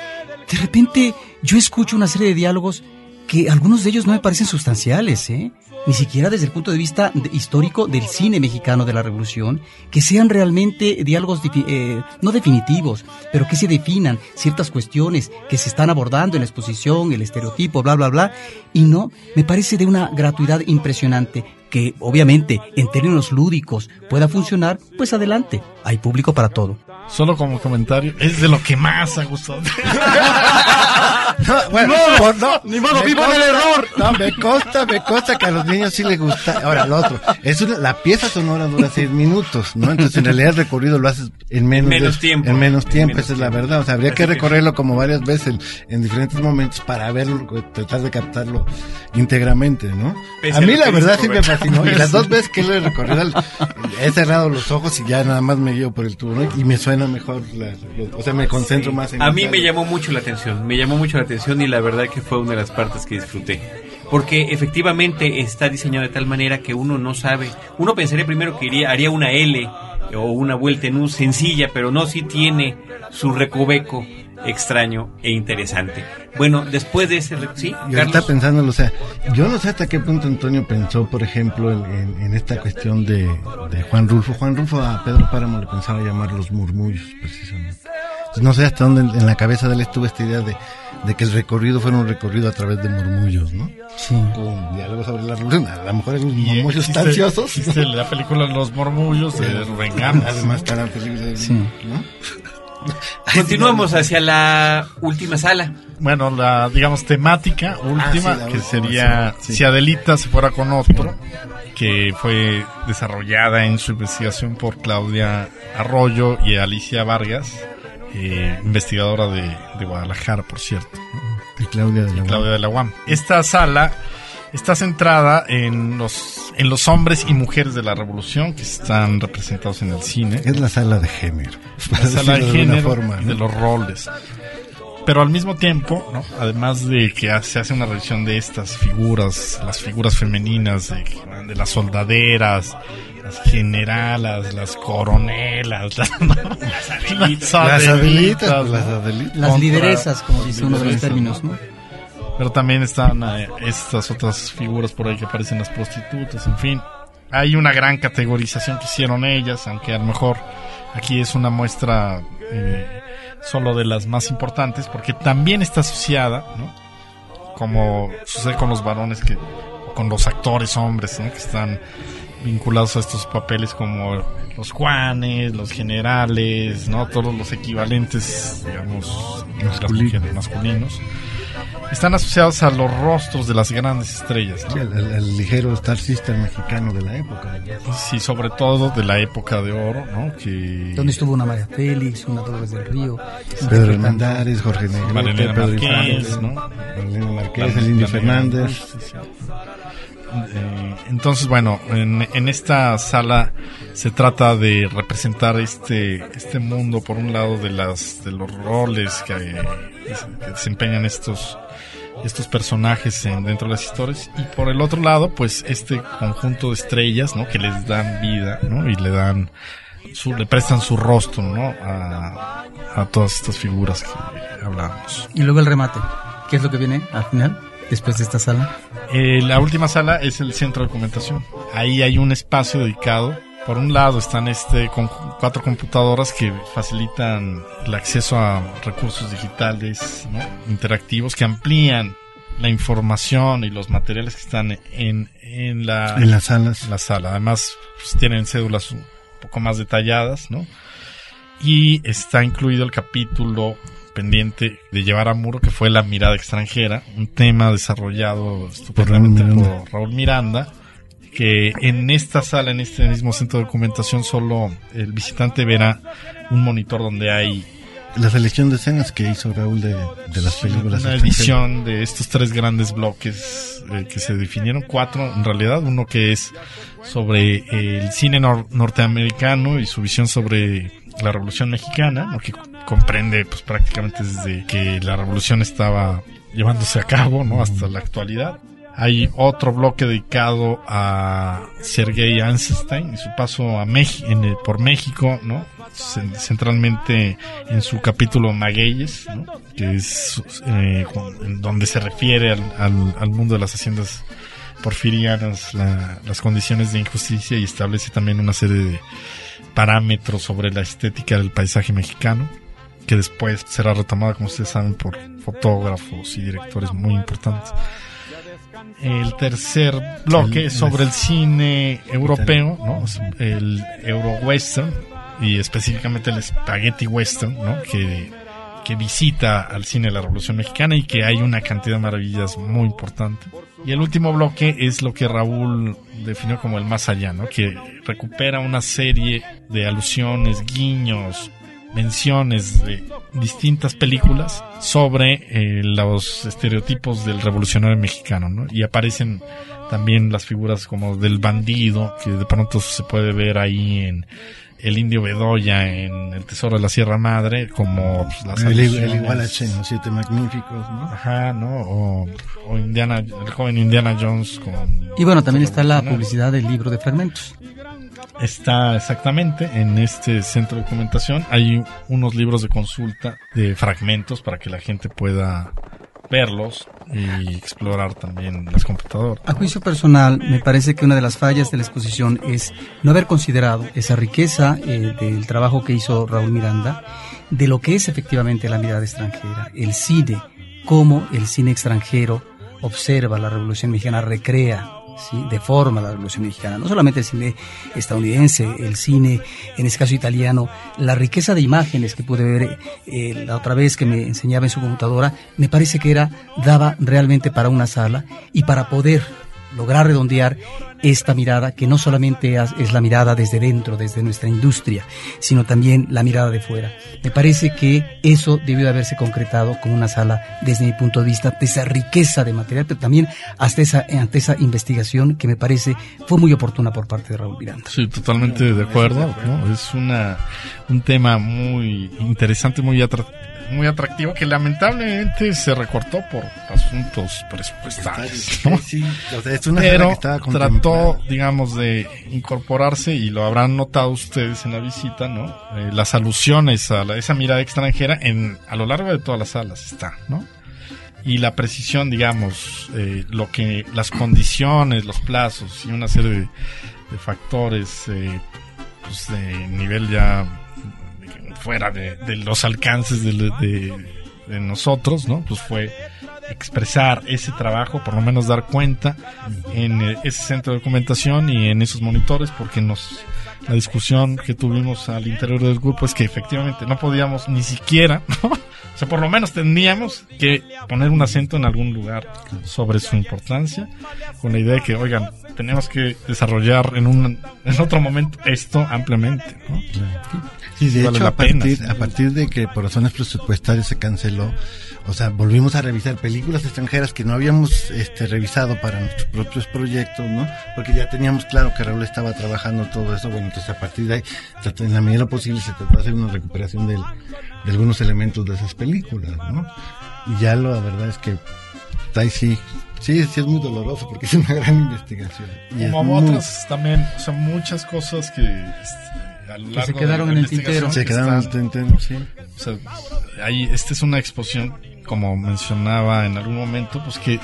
De repente yo escucho una serie de diálogos que algunos de ellos no me parecen sustanciales, ¿eh? Ni siquiera desde el punto de vista de- histórico del cine mexicano de la Revolución, que sean realmente diálogos defi- eh, no definitivos, pero que se definan ciertas cuestiones que se están abordando en la exposición, el estereotipo, bla, bla, bla, y no, me parece de una gratuidad impresionante que obviamente en términos lúdicos pueda funcionar, pues adelante, hay público para todo. Solo como comentario, es de lo que más ha gustado. No, bueno, por- no, ni modo, vivo en el error. No, me consta, me consta que a los niños sí les gusta. Ahora, lo otro, es una, la pieza sonora dura seis minutos, ¿no? Entonces, en realidad el recorrido lo haces en menos, Menos de- tiempo. En menos tiempo, menos esa es la tiempo. verdad. O sea, habría que Así que- recorrerlo como varias veces en, en diferentes momentos para verlo, tratar de captarlo íntegramente, ¿no? Pese a mí la verdad sí me fascinó. Y las dos veces que lo he recorrido, he cerrado los ojos y ya nada más me guío por el tubo, ¿no? Y me suena mejor, la- o sea, me concentro más en A mí me llamó mucho la atención, me llamó mucho la atención y la verdad que fue una de las partes que disfruté. Porque efectivamente está diseñado de tal manera que uno no sabe, uno pensaría primero que iría, haría una L o una vuelta en U sencilla, pero no, sí tiene su recoveco extraño e interesante. Bueno, después de ese... ¿Sí, Y ahorita Carlos? pensándolo, o sea, yo no sé hasta qué punto Antonio pensó, por ejemplo, en, en- en esta cuestión de, de Juan Rulfo. Juan Rulfo a Pedro Páramo le pensaba llamar los murmullos, precisamente. Entonces, no sé hasta dónde en, la cabeza de él estuvo esta idea de, de que el recorrido fuera un recorrido a través de murmullos, ¿no? Sí. Con diálogos sobre la revolución. A lo mejor murmullos existe- tan ansiosos. existe la película Los Mormullos de Rubén Gámez. Además, está la película, Sí. ¿no? Continuamos hacia la última sala. Bueno, la, digamos, temática última, Ah, sí, la que última, sería sí, sí. Si Adelita se fuera con otro, que fue desarrollada en su investigación por Claudia Arroyo y Alicia Vargas, eh, investigadora de, de Guadalajara, por cierto. Y Claudia de la Claudia de la UAM. Esta sala está centrada en los, en los hombres y mujeres de la revolución que están representados en el cine. Es la sala de género. la sala de género forma, de los roles. Pero al mismo tiempo, ¿no? además de que se hace una revisión de estas figuras, las figuras femeninas, de, de las soldaderas, las generalas, las coronelas, las, las Las adelitas, adelitas, ¿no? las adelitas. Las Contra- lideresas, como dice uno de los términos, ¿no? Pero también están eh, estas otras figuras por ahí que aparecen las prostitutas, en fin. Hay una gran categorización que hicieron ellas, aunque a lo mejor aquí es una muestra eh, solo de las más importantes, porque también está asociada, ¿no? Como sucede con los varones que, con los actores hombres, ¿no? Que están vinculados a estos papeles como los Juanes, los generales, ¿no? Todos los equivalentes, digamos, las Masculinos. están asociados a los rostros de las grandes estrellas, ¿no? Sí, el, el- el ligero Star System mexicano de la época. ¿no? Sí, sobre todo de la época de oro, ¿no? Que Donde estuvo una María Félix, una Dolores del Río. Pedro Hernández, Jorge Negrete, Pedro Márquez, Infante, ¿no? La- el Indio la- Fernández. Eh, entonces, bueno, en, en esta sala se trata de representar este este mundo por un lado de las de los roles que, desempeñan estos estos personajes en- dentro de las historias. Y por el otro lado pues este conjunto de estrellas no que les dan vida no y le dan su, le prestan su rostro no a, a todas estas figuras que hablamos Y luego el remate. ¿Qué es lo que viene al final? Después de esta sala? Eh, la última sala es el centro de documentación. Ahí hay un espacio dedicado. Por un lado están este con cuatro computadoras que facilitan el acceso a recursos digitales ¿no? interactivos que amplían la información y los materiales que están en, en la En las salas. la sala. Además, pues, tienen cédulas un poco más detalladas, ¿no? Y está incluido el capítulo pendiente de llevar a muro, que fue la mirada extranjera, un tema desarrollado estupendamente Raúl por Miranda. Raúl Miranda, que en esta sala, en este mismo centro de documentación, solo el visitante verá un monitor donde hay La selección de escenas que hizo Raúl de, de las películas. una edición de estos tres grandes bloques eh, que se definieron, cuatro en realidad, uno que es sobre eh, el cine nor- norteamericano y su visión sobre la Revolución Mexicana, ¿no? que comprende pues prácticamente desde que la revolución estaba llevándose a cabo, ¿no? hasta la actualidad. Hay otro bloque dedicado a Sergei Eisenstein y su paso a Mex- en el- por México, ¿no? Cen- Centralmente en su capítulo Magueyes, ¿no? Que es eh, donde se refiere al, al- al mundo de las haciendas porfirianas, la- las condiciones de injusticia y establece también una serie de parámetros sobre la estética del paisaje mexicano que después será retomada, como ustedes saben, por fotógrafos y directores muy importantes. El tercer bloque El- es sobre el cine europeo, ¿no? el euro western y específicamente el spaghetti western, ¿no? que, que visita al cine de la Revolución Mexicana y que hay una cantidad de maravillas muy importante. Y el último bloque es lo que Raúl definió como el más allá, ¿no? que recupera una serie de alusiones, guiños, menciones de distintas películas sobre eh, los estereotipos del revolucionario mexicano, ¿no? Y aparecen también las figuras como del bandido, que de pronto se puede ver ahí en El Indio Bedoya, en El Tesoro de la Sierra Madre, como pues, las El, el Igualache en los siete magníficos, ¿no? Ajá, ¿no? O, o Indiana, el joven Indiana Jones con... Y bueno, también está la publicidad del libro de fragmentos. Está exactamente en este centro de documentación. Hay unos libros de consulta de fragmentos para que la gente pueda verlos y explorar también las computadoras. A juicio personal, me parece que una de las fallas de la exposición es no haber considerado esa riqueza eh, del trabajo que hizo Raúl Miranda, de lo que es efectivamente la mirada extranjera, el cine, cómo el cine extranjero observa la Revolución Mexicana, recrea, ¿sí? deforma la Revolución Mexicana. No solamente el cine estadounidense, el cine, en este caso italiano, la riqueza de imágenes que pude ver eh, la otra vez que me enseñaba en su computadora, me parece que era, daba realmente para una sala y para poder lograr redondear esta mirada que no solamente es la mirada desde dentro, desde nuestra industria, sino también la mirada de fuera. Me parece que eso debió de haberse concretado con una sala, desde mi punto de vista, de esa riqueza de material, pero también hasta esa, ante esa investigación que me parece fue muy oportuna por parte de Raúl Miranda. Sí, totalmente de acuerdo. Es una un tema muy interesante, muy atra- muy atractivo que lamentablemente se recortó por asuntos presupuestarios. ¿no? Sí, o sea, es una Pero que trató, digamos, de incorporarse y lo habrán notado ustedes en la visita, ¿no? Eh, las alusiones a la- esa mirada extranjera en a lo largo de todas las salas está, ¿no? Y la precisión, digamos, eh, lo que las condiciones, los plazos y una serie de, de factores, eh, pues de nivel ya fuera de, los alcances de, de- de nosotros, ¿no? Pues fue expresar ese trabajo, por lo menos dar cuenta en eh, ese centro de documentación y en esos monitores, porque nos la discusión que tuvimos al interior del grupo es que efectivamente no podíamos ni siquiera, ¿no? o sea, por lo menos teníamos que poner un acento en algún lugar sobre su importancia, con la idea de que, oigan, tenemos que desarrollar en un en otro momento esto ampliamente, ¿no? Sí, de hecho, la a partir, pena, a partir de que por razones presupuestarias se canceló, o sea, volvimos a revisar películas extranjeras que no habíamos este, revisado para nuestros propios proyectos, ¿no? Porque ya teníamos claro que Raúl estaba trabajando todo eso, bueno, entonces a partir de ahí, en la medida de lo posible, se trató de hacer una recuperación del- de algunos elementos de esas películas, ¿no? Y ya lo, la verdad es que ahí sí, sí, sí es muy doloroso porque es una gran investigación. Y Como muy- otras también, o sea, muchas cosas que este, a lo Que largo se de quedaron la en el tintero. se que quedaron en el tintero, sí. O sea, ahí, esta es una exposición como mencionaba en algún momento, pues que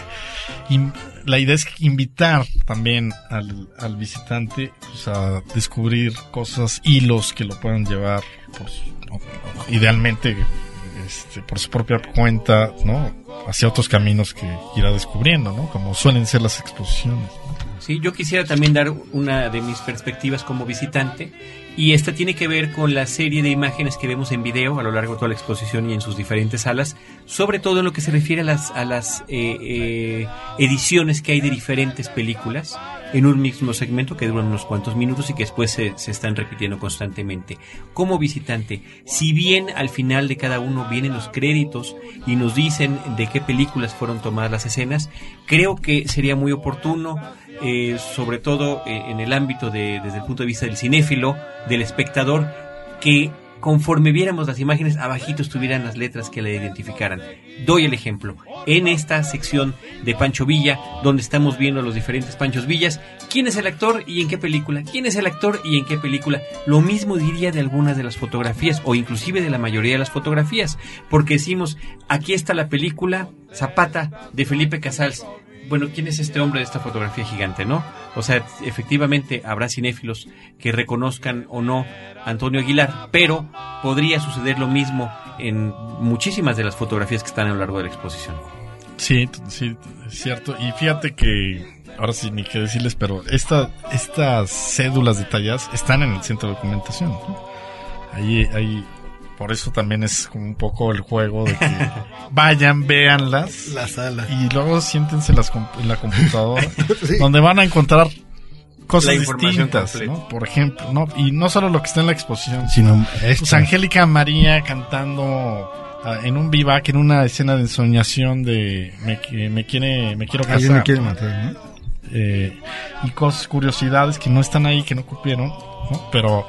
la idea es invitar también al, al visitante pues, a descubrir cosas, hilos que lo puedan llevar, pues, idealmente este, por su propia cuenta, ¿no? Hacia otros caminos que irá descubriendo, ¿no? Como suelen ser las exposiciones. Sí, yo quisiera también dar una de mis perspectivas como visitante y esta tiene que ver con la serie de imágenes que vemos en video a lo largo de toda la exposición y en sus diferentes salas, sobre todo en lo que se refiere a las, a las eh, eh, ediciones que hay de diferentes películas en un mismo segmento que duran unos cuantos minutos y que después se, se, están repitiendo constantemente. Como visitante, si bien al final de cada uno vienen los créditos y nos dicen de qué películas fueron tomadas las escenas, creo que sería muy oportuno eh, sobre todo eh, en el ámbito de, desde el punto de vista del cinéfilo, del espectador, que conforme viéramos las imágenes, abajito estuvieran las letras que la identificaran. Doy el ejemplo. En esta sección de Pancho Villa, donde estamos viendo los diferentes Panchos Villas, quién es el actor y en qué película, quién es el actor y en qué película. Lo mismo diría de algunas de las fotografías o inclusive de la mayoría de las fotografías, porque decimos, aquí está la película Zapata de Felipe Casals bueno, ¿quién es este hombre de esta fotografía gigante, no? O sea, efectivamente habrá cinéfilos que reconozcan o no a Antonio Aguilar, pero podría suceder lo mismo en muchísimas de las fotografías que están a lo largo de la exposición. Sí, sí, es cierto. Y fíjate que, ahora sí, ni qué decirles, pero esta, estas cédulas detalladas están en el centro de documentación. Ahí, ahí por eso también es como un poco el juego de que vayan, véanlas. La sala. Y luego siéntense las en la computadora, donde van a encontrar cosas distintas, ¿no? Por ejemplo, ¿no? Y no solo lo que está en la exposición, sino pues Angélica María cantando ah, en un vivac, en una escena de ensoñación de me, me quiere, me quiero casar. me quiere matar, ¿no? Eh, y cosas, curiosidades que no están ahí, que no cupieron, ¿no? Pero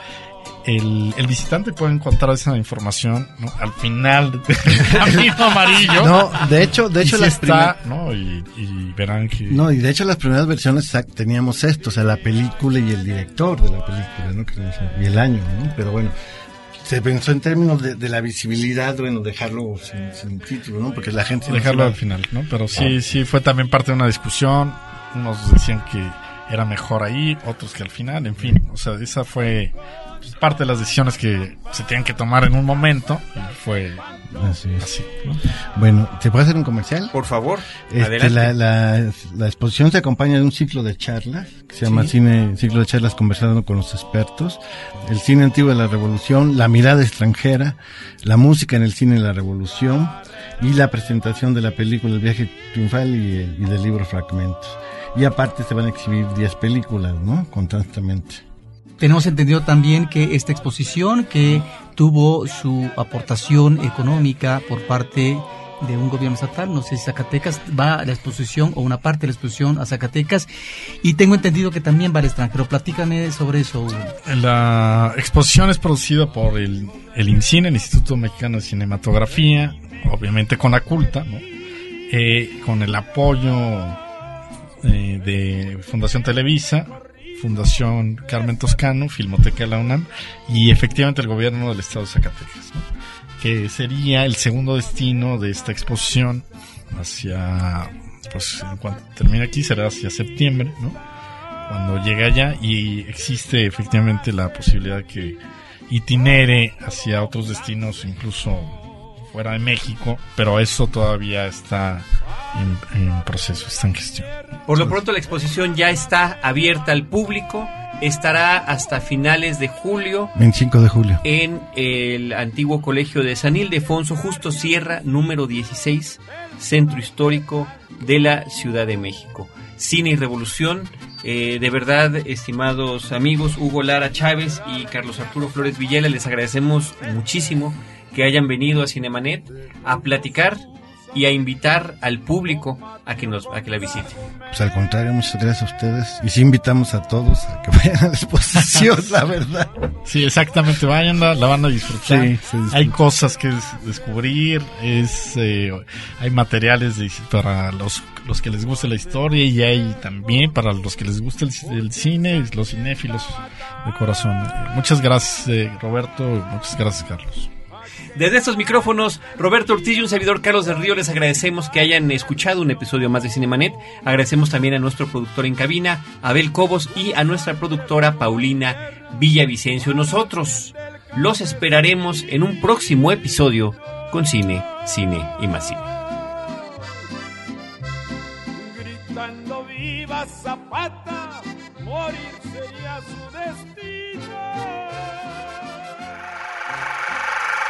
el, el, visitante puede encontrar esa información ¿no? al final del camino amarillo. No, de hecho, de hecho y las está, ¿no? Y, y, verán que no y de hecho las primeras versiones teníamos esto, o sea, la película y el director de la película, ¿no? Y el año, ¿no? Pero bueno, se pensó en términos de, de la visibilidad, bueno, dejarlo sin, sin, título, ¿no? Porque la gente dejarlo al final, ¿no? Pero sí, ah. sí fue también parte de una discusión. Unos decían que era mejor ahí, otros que al final, en fin, o sea, esa fue pues, parte de las decisiones que se tienen que tomar en un momento fue así. así ¿no? Bueno, ¿se puede hacer un comercial? Por favor, este, la, la, la, exposición se acompaña de un ciclo de charlas que se llama ¿Sí? Cine, ciclo de charlas conversando con los expertos, el cine antiguo de la revolución, la mirada extranjera, la música en el cine de la revolución y la presentación de la película El viaje triunfal y, y del libro Fragmentos. Y aparte se van a exhibir 10 películas, ¿no? Constantemente. Tenemos entendido también que esta exposición que tuvo su aportación económica por parte de un gobierno estatal, no sé si Zacatecas va a la exposición o una parte de la exposición a Zacatecas y tengo entendido que también va al extranjero. Platícame sobre eso. La exposición es producida por el, el INCINE, el Instituto Mexicano de Cinematografía, obviamente con la culta, ¿no? eh, con el apoyo eh, de Fundación Televisa, Fundación Carmen Toscano, Filmoteca de la UNAM y efectivamente el gobierno del estado de Zacatecas, que sería el segundo destino de esta exposición hacia, pues en cuanto termine aquí será hacia septiembre, cuando llegue allá y existe efectivamente la posibilidad que itinere hacia otros destinos incluso fuera de México, pero eso todavía está en, en, proceso, está en gestión. Por lo pronto la exposición ya está abierta al público, estará hasta finales de julio. 25 de julio. En el antiguo colegio de San Ildefonso, justo Sierra, número 16, Centro Histórico de la Ciudad de México. Cine y Revolución, eh, de verdad, estimados amigos, Hugo Lara Chávez y Carlos Arturo Flores Villela, les agradecemos muchísimo que hayan venido a Cinemanet a platicar y a invitar al público a que nos a que la visite. Pues al contrario, muchas gracias a ustedes y sí invitamos a todos a que vayan a la exposición, la verdad. Sí, exactamente, vayan, la, la van a disfrutar. Sí, hay cosas que descubrir, es eh, hay materiales de, para los los que les guste la historia y hay también para los que les guste el, el cine, los cinéfilos de corazón. Muchas gracias, eh, Roberto, muchas gracias, Carlos. Desde estos micrófonos, Roberto Ortiz y un servidor Carlos del Río les agradecemos que hayan escuchado un episodio más de Cinemanet. Agradecemos también a nuestro productor en cabina, Abel Cobos, y a nuestra productora Paulina Villavicencio. Nosotros los esperaremos en un próximo episodio con cine, cine y más cine. Gritando viva Zapata, morir sería su destino.